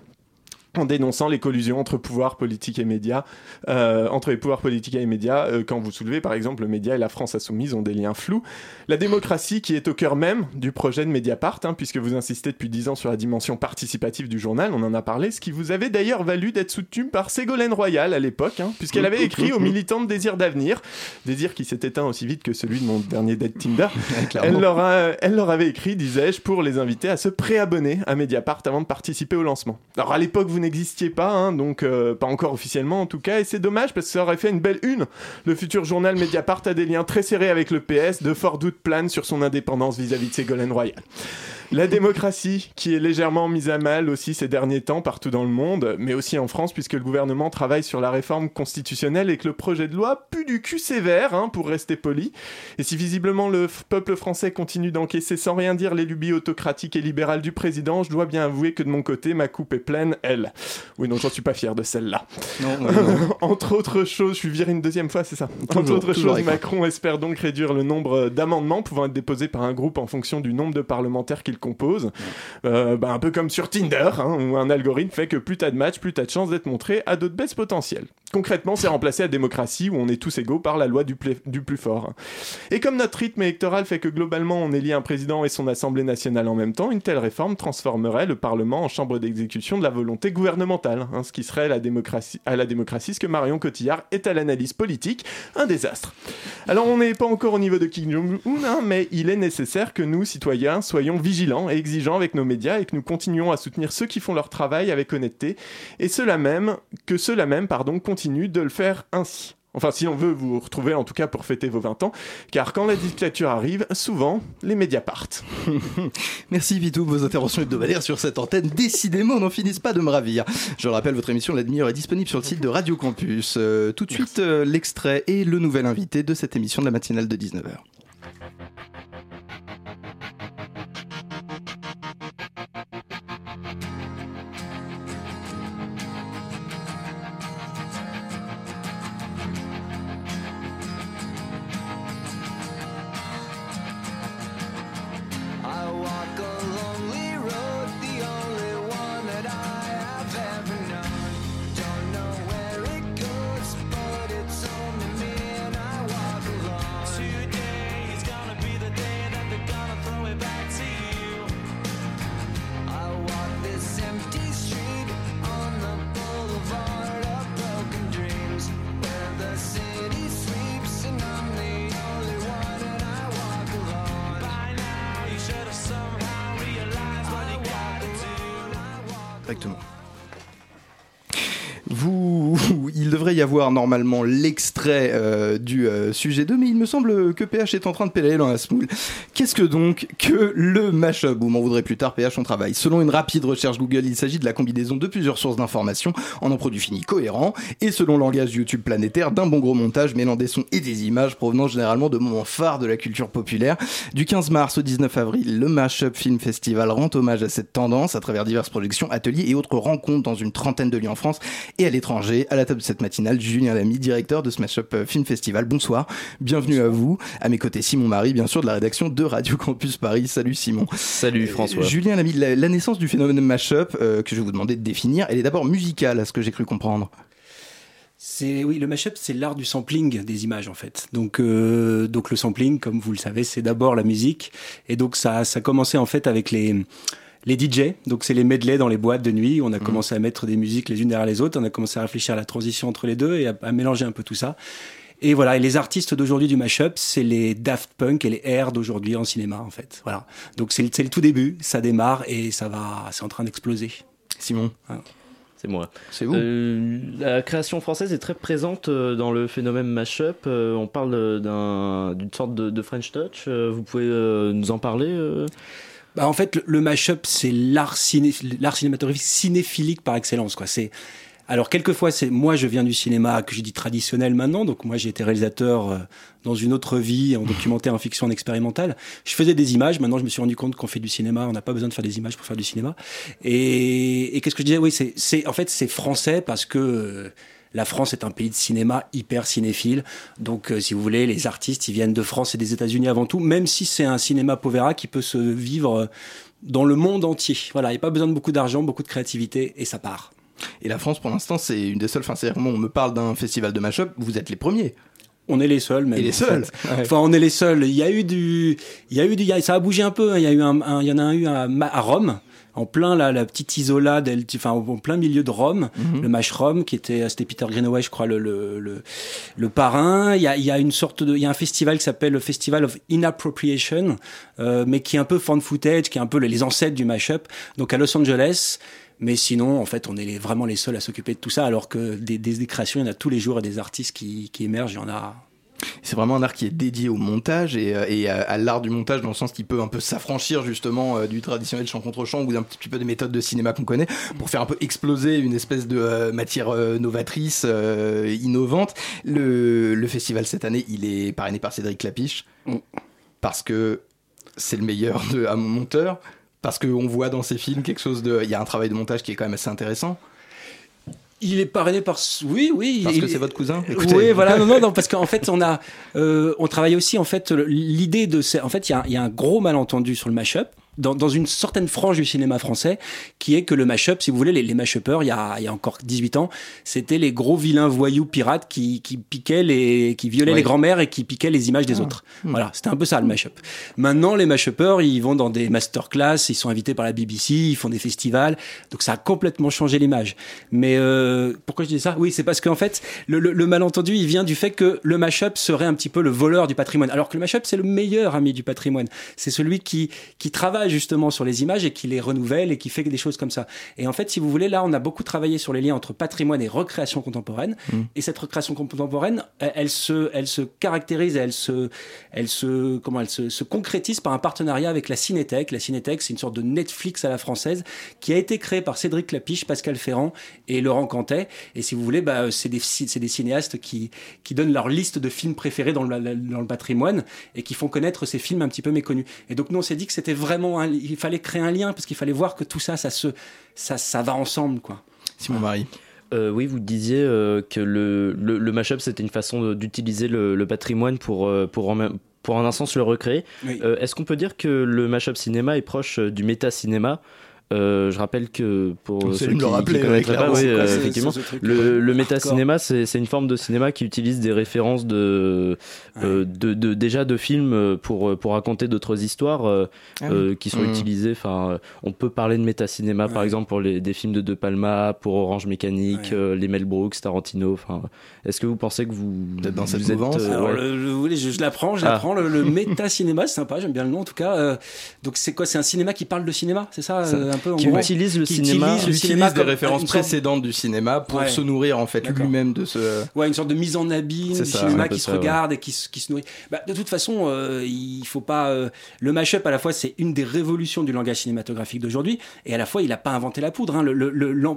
en dénonçant les collusions entre pouvoirs politiques et médias, euh, entre les pouvoirs politiques et les médias, euh, quand vous soulevez par exemple le média et la France insoumise ont des liens flous. La démocratie qui est au cœur même du projet de Mediapart, hein, puisque vous insistez depuis dix ans sur la dimension participative du journal, on en a parlé, ce qui vous avait d'ailleurs valu d'être soutenu par Ségolène Royal à l'époque, hein, puisqu'elle avait écrit aux militants de Désir d'avenir, désir qui s'est éteint aussi vite que celui de mon dernier date Tinder, [LAUGHS] clairement. elle leur, a- elle leur avait écrit, disais-je, pour les inviter à se préabonner à Mediapart avant de participer au lancement. Alors à l'époque, vous n'existiez pas, hein, donc euh, pas encore officiellement en tout cas, et c'est dommage parce que ça aurait fait une belle une. Le futur journal Mediapart a des liens très serrés avec le PS, de forts doutes planent sur son indépendance vis-à-vis de Ségolène Royal. La démocratie, qui est légèrement mise à mal aussi ces derniers temps partout dans le monde, mais aussi en France, puisque le gouvernement travaille sur la réforme constitutionnelle et que le projet de loi pue du cul sévère, hein, pour rester poli. Et si visiblement le peuple français continue d'encaisser sans rien dire les lubies autocratiques et libérales du président, je dois bien avouer que de mon côté, ma coupe est pleine, elle. Oui, non, j'en suis pas fier de celle-là. Non, [LAUGHS] ouais, non. Entre autres choses, je suis viré une deuxième fois, c'est ça. Entre autres choses. Macron espère donc réduire le nombre d'amendements pouvant être déposés par un groupe en fonction du nombre de parlementaires qu'il compose. Euh, bah, un peu comme sur Tinder, hein, où un algorithme fait que plus t'as de matchs, plus t'as de chances d'être montré à d'autres baisses potentielles. Concrètement, c'est remplacer la démocratie où on est tous égaux par la loi du, plus fort. Et comme notre rythme électoral fait que globalement on élit un président et son assemblée nationale en même temps, une telle réforme transformerait le Parlement en chambre d'exécution de la volonté gouvernementale, hein, ce qui serait la démocratie, à la démocratie ce que Marion Cotillard est à l'analyse politique, un désastre. Alors on n'est pas encore au niveau de Kim Jong-un, hein, mais il est nécessaire que nous, citoyens, soyons vigilants et exigeants avec nos médias et que nous continuions à soutenir ceux qui font leur travail avec honnêteté et ceux-là même, que ceux-là même, pardon, continuent de le faire ainsi. Enfin, si on veut vous retrouver, en tout cas pour fêter vos 20 ans, car quand la dictature arrive, souvent, les médias partent. [LAUGHS] Merci Vitou, vos interventions hebdomadaires sur cette antenne, décidément, n'en finissent pas de me ravir. Je le rappelle, votre émission La demi-heure est disponible sur le site de Radio Campus. Euh, tout de suite, euh, l'extrait et le nouvel invité de cette émission de la matinale de 19h. Normalement l'extrait euh, du euh, sujet 2, mais il me semble que PH est en train de pédaler dans la smoule. Qu'est-ce que donc que le mashup Vous m'en voudrez plus tard, PH, on travaille. Selon une rapide recherche Google, il s'agit de la combinaison de plusieurs sources d'informations en un produit fini cohérent, et selon le langage YouTube planétaire, d'un bon gros montage mêlant des sons et des images provenant généralement de moments phares de la culture populaire. Du 15 mars au 19 avril, le Mashup Film Festival rend hommage à cette tendance à travers diverses projections, ateliers et autres rencontres dans une trentaine de lieux en France et à l'étranger. À la table de cette matinale, Julien Lamy, directeur de ce Mashup Film Festival. Bonsoir, bienvenue à vous. À mes côtés, Simon Marie, bien sûr, de la rédaction de Radio Campus Paris. Salut Simon. Salut François. Julien Lamy, la, la naissance du phénomène Mashup, euh, que je vais vous demander de définir, elle est d'abord musicale, à ce que j'ai cru comprendre. C'est oui, le mashup, c'est l'art du sampling des images en fait. Donc euh, donc le sampling, comme vous le savez, c'est d'abord la musique et donc ça ça a commencé en fait avec les les DJ, donc c'est les medley dans les boîtes de nuit. On a commencé à mettre des musiques les unes derrière les autres. On a commencé à réfléchir à la transition entre les deux et à, à mélanger un peu tout ça. Et voilà, et les artistes d'aujourd'hui du mashup, c'est les Daft Punk et les Air d'aujourd'hui en cinéma en fait. Voilà. Donc c'est le, c'est le tout début, ça démarre et ça va, c'est en train d'exploser. Simon. C'est moi. C'est vous. Euh, la création française est très présente euh, dans le phénomène mashup. Euh, on parle d'un- d'une sorte de, de French touch. Euh, vous pouvez euh, nous en parler euh? Bah, en fait, le, le mashup, c'est l'art ciné, l'art cinématographique cinéphilique par excellence, quoi. C'est alors quelquefois, c'est moi, je viens du cinéma que je dis traditionnel maintenant. Donc moi, j'ai été réalisateur euh, dans une autre vie, en documentaire, en fiction, en expérimental. Je faisais des images. Maintenant, je me suis rendu compte qu'on fait du cinéma. On n'a pas besoin de faire des images pour faire du cinéma. Et, et qu'est-ce que je disais? Oui, c'est, en fait, c'est français parce que euh, la France est un pays de cinéma hyper cinéphile. Donc, euh, si vous voulez, les artistes, ils viennent de France et des États-Unis avant tout, même si c'est un cinéma povera qui peut se vivre dans le monde entier. Voilà, il n'y a pas besoin de beaucoup d'argent, beaucoup de créativité, et ça part. Et la France, pour l'instant, c'est une des seules. Enfin, c'est on me parle d'un festival de mashup, vous êtes les premiers. On est les seuls. Et les en seuls. fait. Ouais. Enfin, on est les seuls. Il y a eu du, il y a eu du, ça a bougé un peu. hein. Il y a eu un, un- il y en a eu un à, Rome. En plein la, la petite isola, d'El- enfin en plein milieu de Rome, Mhm. le match Rome, qui était, c'était Peter Greenaway, je crois, le le, le, le parrain. Il y a, il y a une sorte de, il y a un festival qui s'appelle le Festival of Inappropriation, euh, mais qui est un peu fan footage, qui est un peu les ancêtres du mashup. Donc à Los Angeles. Mais sinon, en fait, on est les- vraiment les seuls à s'occuper de tout ça, alors que des, des, des créations, il y en a tous les jours et des artistes qui, qui émergent, il y en a C'est vraiment un art qui est dédié au montage et, euh, et à, à l'art du montage dans le sens qu'il peut un peu s'affranchir justement euh, du traditionnel chant contre chant ou d'un petit peu des méthodes de cinéma qu'on connaît pour faire un peu exploser une espèce de euh, matière euh, novatrice, euh, innovante. Le, le festival cette année, il est parrainé par Cédric Clapiche parce que c'est le meilleur de, à mon monteur. Parce qu'on voit dans ses films quelque chose de. Il y a un travail de montage qui est quand même assez intéressant. Il est parrainé par. Oui, oui. Parce il- que c'est votre cousin Oui, voilà. Non, non, non, parce qu'en fait, on a, euh, on travaille aussi en fait l'idée de, ces- en fait, il y a, y a un gros malentendu sur le mashup. Dans, dans une certaine frange du cinéma français, qui est que le mashup, si vous voulez, les, les mashuppers, il y a, il y a encore 18 ans, c'était les gros vilains voyous pirates qui, qui piquaient les, qui violaient Ouais. les grands-mères et qui piquaient les images des Ah. autres. Hmm. Voilà, c'était un peu ça le mashup. Maintenant, les mashuppers, ils vont dans des masterclass, ils sont invités par la BBC, ils font des festivals, donc ça a complètement changé l'image. Mais euh, pourquoi je dis ça? Oui, c'est parce qu'en fait, le, le- le malentendu, il vient du fait que le mashup serait un petit peu le voleur du patrimoine, alors que le mashup, c'est le meilleur ami du patrimoine. C'est celui qui, qui travaille justement sur les images et qui les renouvelle et qui fait des choses comme ça. Et en fait, si vous voulez, là, on a beaucoup travaillé sur les liens entre patrimoine et recréation contemporaine. Mm. Et cette recréation contemporaine, elle, elle se, elle se caractérise, elle se, elle se, comment, elle se, se concrétise par un partenariat avec la Cinétech. La Cinétech, c'est une sorte de Netflix à la française qui a été créée par Cédric Lapiche, Pascal Ferrand et Laurent Cantet. Et si vous voulez, bah, c'est des, des cinéastes qui, qui donnent leur liste de films préférés dans le, dans le patrimoine et qui font connaître ces films un petit peu méconnus. Et donc nous, on s'est dit que c'était vraiment, un- il fallait créer un lien parce qu'il fallait voir que tout ça, ça se, ça, ça va ensemble, quoi. Simon Marie. Euh, oui, vous disiez euh, que le, le, le mashup, c'était une façon d'utiliser le, le patrimoine pour, euh, pour, en, même- pour en un sens le recréer. Oui. Euh, Est-ce qu'on peut dire que le mashup cinéma est proche du méta-cinéma? Euh, je rappelle que pour Vous ceux qui, le rappeler, qui connaîtraient ouais, pas, oui, euh, effectivement, ce le, euh, le méta-cinéma, c'est une forme de cinéma qui utilise des références de, euh, de, de- déjà de films euh, pour, pour raconter d'autres histoires euh, Ah oui. euh, qui sont Mhm. utilisées. Enfin, euh, on peut parler de méta-cinéma, par exemple, pour les, des films de De Palma, pour Orange Mécanique, euh, les Mel Brooks, Tarantino. Enfin, est-ce que vous pensez que vous êtes dans cette mouvance euh, Alors, ouais. le, le- oui, je, je l'apprends, je Ah. l'apprends. Le, le [LAUGHS] méta-cinéma, c'est sympa, j'aime bien le nom en tout cas. Euh, donc c'est quoi C'est un cinéma qui parle de cinéma, c'est ça, Ça- euh, un peu en qui gros utilise le Qui cinéma, utilise le utilise cinéma des comme références précédentes du cinéma pour Ouais. se nourrir en fait lui-même de ce. Ouais, une sorte de mise en abîme du ça, cinéma qui se ouais. regarde et qui, se- qui se nourrit. Bah, de toute façon, euh, il faut pas. euh, le mashup, à la fois, c'est une des révolutions du langage cinématographique d'aujourd'hui, et à la fois, il n'a pas inventé la poudre. hein. Le- le-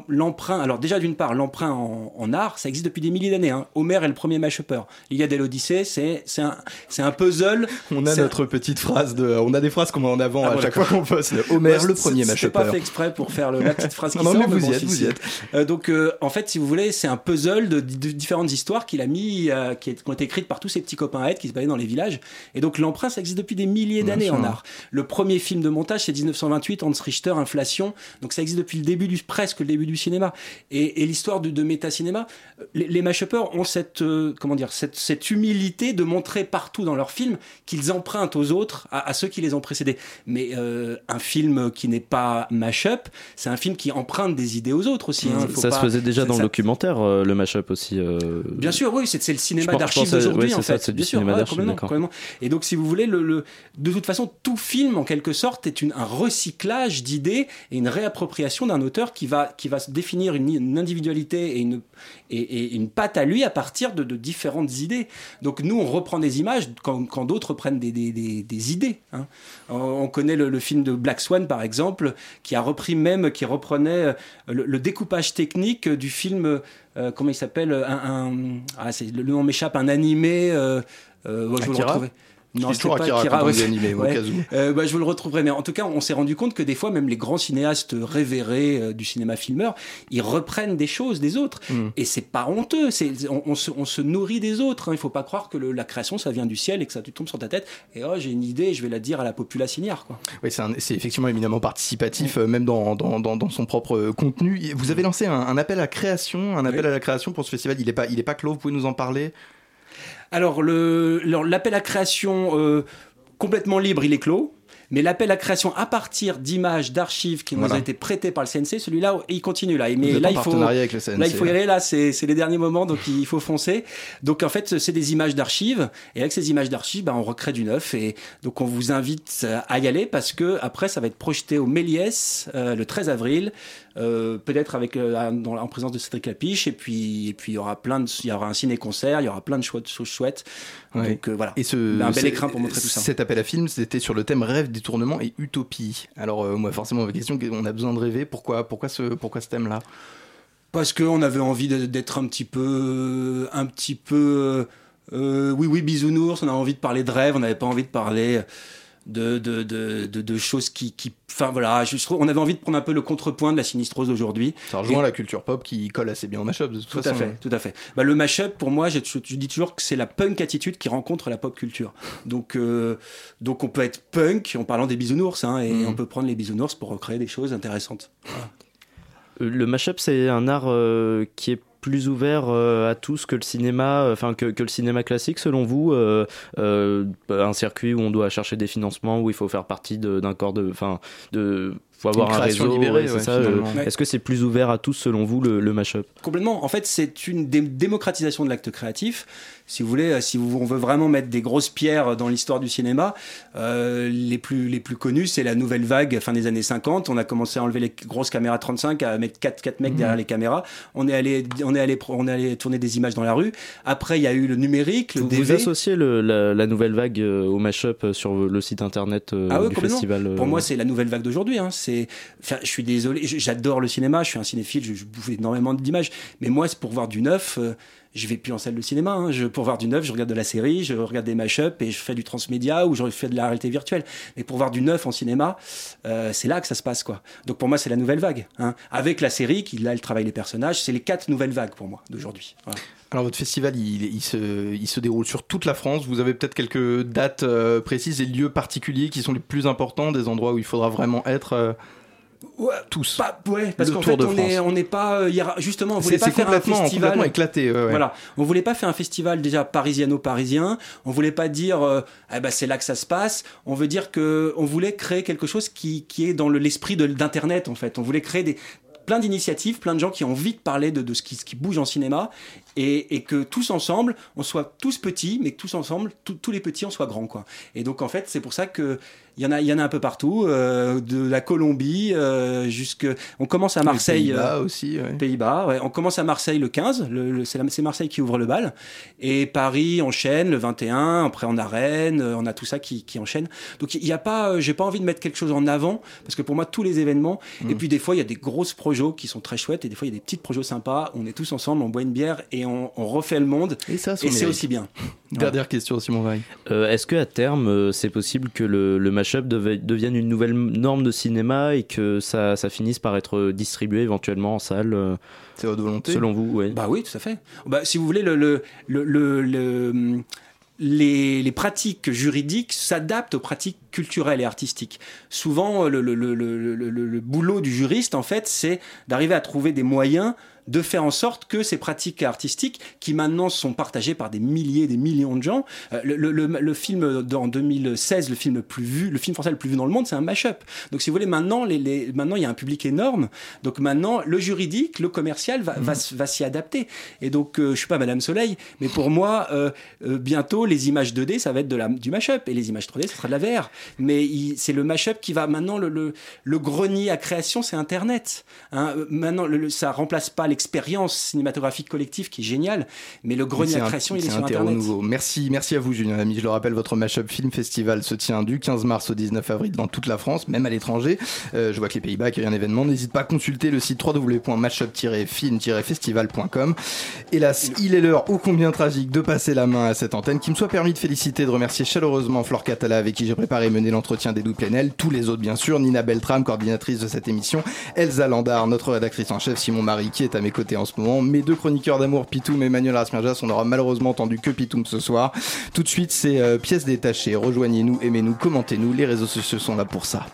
L'emprunt, alors déjà, d'une part, l'emprunt en, en art, ça existe depuis des milliers d'années. Hein. Homer est le premier mashupper. L'Iliade et l'Odyssée, c'est c'est un, c'est un puzzle. On a notre petite phrase de. On a des phrases qu'on met en avant Ah à bon, chaque fois qu'on poste. [LAUGHS] Homer, le premier C'était fait exprès pour faire le- la petite phrase qui Non, non, sort, mais vous bon, y êtes, si, vous y êtes. Euh, donc, euh, en fait, si vous voulez, c'est un puzzle de, de différentes histoires qu'il a mis, euh, qui, est- qui ont été écrites par tous ses petits copains à être, qui se baladaient dans les villages. Et donc, l'emprunt, ça existe depuis des milliers d'années en art. Le premier film de montage, c'est 1928, Hans Richter, Inflation. Donc, ça existe depuis le début du, presque le début du cinéma. Et, et l'histoire de, de méta-cinéma, les, les mashuppers ont cette, comment dire, cette, cette humilité de montrer partout dans leurs films qu'ils empruntent aux autres, à, à ceux qui les ont précédés. Mais un film qui n'est pas mashup, c'est un film qui emprunte des idées aux autres aussi. hein. Faut ça se faisait déjà dans ça- le documentaire, euh, le mashup aussi. euh, Bien sûr, oui, c'est le cinéma d'archives d'aujourd'hui, ouais, en c'est ça, fait. c'est du Bien sûr, cinéma ouais, complètement. Et donc, si vous voulez, le, le- de toute façon, tout film, en quelque sorte, est une, un recyclage d'idées et une réappropriation d'un auteur qui va, qui va se définir une, une individualité et une, et, et une patte à lui à partir de, de différentes idées. Donc, nous, on reprend des images quand, quand d'autres prennent des, des, des- des idées. hein. On, on connaît le, le film de Black Swan, par exemple, qui a repris même, qui reprenait euh, le, le découpage technique du film, euh, comment il s'appelle un, un- ah, Le nom m'échappe, un animé. euh, je vais le retrouver. Dis c'est toujours pas Akira Akira, ouais, animé, au ouais. cas où. Euh, bah, je vous le retrouverai. Mais en tout cas, on s'est rendu compte que des fois, même les grands cinéastes révérés euh, du cinéma filmeur, ils reprennent des choses des autres. Mm. Et c'est pas honteux. C'est, on, on se, on se nourrit des autres. hein. Il faut pas croire que le- la création, ça vient du ciel et que ça te tombe sur ta tête. Et oh, j'ai une idée, je vais la dire à la populace ignare, quoi. Oui, c'est un- c'est effectivement éminemment participatif, euh, même dans, dans, dans, dans son propre euh, contenu. Vous avez lancé un, un appel à création, un appel à la création pour ce festival. Il n'est pas, il est pas clos. Vous pouvez nous en parler? Alors, l'appel à création euh, complètement libre, il est clos. Mais l'appel à création à partir d'images, d'archives qui nous ont été prêtées par le CNC, celui-là, il continue là. Mais là, il faut, avec le CNC, là, il faut y là. aller. Là, c'est c'est les derniers moments, donc il faut foncer. Donc en fait, c'est des images d'archives. Et avec ces images d'archives, bah, on recrée du neuf. Et donc on vous invite à y aller parce que après, ça va être projeté au Méliès euh, le 13 avril, euh, peut-être avec euh, dans- en présence de Cédric Lapiche. Et puis, et puis il y aura plein de, il y aura un ciné-concert, il y aura plein de chouettes- choses chouettes. Ouais. Donc euh, voilà. Et ce, un bel écrin pour montrer tout ça. Cet appel à film, c'était sur le thème rêve, détournement et utopie. Alors, moi, forcément, ma question, on a besoin de rêver. Pourquoi, pourquoi ce, pourquoi ce thème-là? Parce qu'on avait envie d'être un petit peu, un petit peu, euh, oui, oui, bisounours. On a envie de parler de rêve. On n'avait pas envie de parler de, de, de, de, de choses qui, qui, enfin voilà, je trouve, on avait envie de prendre un peu le contrepoint de la sinistrose d'aujourd'hui. Ça rejoint Et- la culture pop qui colle assez bien au mashup, de toute Tout façon. à fait, tout à fait. Bah, le mashup, pour moi, je, je- je dis toujours que c'est la punk attitude qui rencontre la pop culture. Donc, euh, donc on peut être punk en parlant des bisounours, hein, et Mhm. on peut prendre les bisounours pour recréer des choses intéressantes. Euh, Le mashup, c'est un art euh, qui est plus ouvert euh, à tous que le cinéma, euh, enfin que, que le cinéma classique, selon vous, euh, euh, un circuit où on doit chercher des financements, où il faut faire partie d'un corps de, enfin, de faut avoir Une un création réseau. libérée, ouais, c'est ouais, euh. Est-ce que c'est plus ouvert à tous selon vous le, le mashup? Complètement. En fait, c'est une dé- démocratisation de l'acte créatif. Si vous voulez, euh, si vous, on veut vraiment mettre des grosses pierres dans l'histoire du cinéma, euh, les plus les plus connus, c'est la nouvelle vague fin des années 50. On a commencé à enlever les grosses caméras 35, à mettre quatre quatre mecs Mhm. derrière les caméras. On est allé on est allé on est allé tourner des images dans la rue. Après, il y a eu le numérique, le Vous, DV. vous associez le- la, la nouvelle vague euh, au mashup euh, sur le site internet Ah ouais, du festival Pour moi, c'est la nouvelle vague d'aujourd'hui. Hein. C'est, enfin, je suis désolé, j'adore le cinéma, je suis un cinéphile, je, je bouffe énormément d'images. Mais moi, c'est pour voir du neuf. euh, je vais plus en salle de cinéma. hein. Pour voir du neuf, je regarde de la série, je regarde des mash-up et je fais du transmédia ou je fais de la réalité virtuelle. Mais pour voir du neuf en cinéma, euh, c'est là que ça se passe, quoi. Donc pour moi, c'est la nouvelle vague. Hein. Avec la série, qui là, elle travaille les personnages, c'est les quatre nouvelles vagues pour moi d'aujourd'hui. Alors votre festival, il, il se, il se déroule sur toute la France. Vous avez peut-être quelques dates euh, précises et lieux particuliers qui sont les plus importants, des endroits où il faudra vraiment être euh, tous. Pas, ouais, parce qu'en fait, on est, France. on n'est pas, euh, justement, on voulait pas faire un festival. complètement éclaté, ouais, ouais. Voilà, on voulait pas faire un festival déjà parisiano-parisien. On voulait pas dire, euh, eh ben c'est là que ça se passe. On veut dire que, on voulait créer quelque chose qui, qui est dans le- l'esprit d'internet en fait. On voulait créer des plein d'initiatives, plein de gens qui ont envie de parler de, de ce, qui, ce qui bouge en cinéma et, et que tous ensemble, on soit tous petits, mais que tous ensemble, tous- tous les petits, on soit grands quoi. Et donc en fait, c'est pour ça que il y en a, il y en a un peu partout, euh, de la Colombie euh, jusque. On commence à Marseille. Pays-Bas euh, aussi, ouais. Pays-Bas, ouais. On commence à Marseille le 15, le, le- c'est la- c'est Marseille qui ouvre le bal. Et Paris enchaîne le 21, après on a Rennes, euh, on a tout ça qui, qui enchaîne. Donc il y a pas, euh, j'ai pas envie de mettre quelque chose en avant, parce que pour moi, tous les événements, Mm. et puis des fois, il y a des grosses projets qui sont très chouettes, et des fois, il y a des petites projets sympas, on est tous ensemble, on boit une bière, et on, on refait le monde. Et ça, et c'est aussi bien. Dernière question, Simon Veil. Euh, Est-ce que à terme, euh, c'est possible que le, le mashup devienne une nouvelle norme de cinéma et que ça, ça finisse par être distribué éventuellement en salle euh, C'est votre volonté Selon vous, oui. Bah oui, tout à fait. Bah, si vous voulez, le, le, le, le- le- les, les pratiques juridiques s'adaptent aux pratiques culturelles et artistiques. Souvent, le, le, le, le, le- le- le boulot du juriste, en fait, c'est d'arriver à trouver des moyens de faire en sorte que ces pratiques artistiques, qui maintenant sont partagées par des milliers, des millions de gens, euh, le, le- le- le film en 2016, le film le plus vu, le film français le plus vu dans le monde, c'est un mash-up. Donc, si vous voulez, maintenant, les, les- maintenant, il y a un public énorme. Donc, maintenant, le juridique, le commercial va, va, s'y adapter. Et donc, euh, je suis pas Madame Soleil, mais pour moi, euh, euh, bientôt, les images 2D, ça va être de la, du mash-up, et les images 3D, ça sera de la VR. Mais c'est le mash-up qui va maintenant le, grenier à création, c'est Internet. Hein, maintenant, ça remplace pas l'expérience cinématographique collective qui est géniale, mais le grenier un- création, il est sur Internet. nouveau. Merci, merci à vous, Julien Lamy. Je le rappelle, votre Mashup Film Festival se tient du 15 mars au 19 avril dans toute la France, même à l'étranger. Euh, je vois que les Pays-Bas accueillent un événement. N'hésite pas à consulter le site www.mashup-film-festival.com. Hélas, il est l'heure ô combien tragique de passer la main à cette antenne. Qui me soit permis de féliciter, de remercier chaleureusement Flore Catala avec qui j'ai préparé et mené l'entretien des Plenel, tous les autres bien sûr, Nina Beltram, coordinatrice de cette émission, Elsa Landard, notre rédactrice en chef, Simon Marie qui est à mes côtés en ce moment, mes deux chroniqueurs d'amour, Pitoum et Emmanuel Rasmirjas, on n'aura malheureusement entendu que Pitoum ce soir. Tout de suite, c'est euh, pièces détachées. Rejoignez-nous, aimez-nous, commentez-nous, les réseaux sociaux sont là pour ça.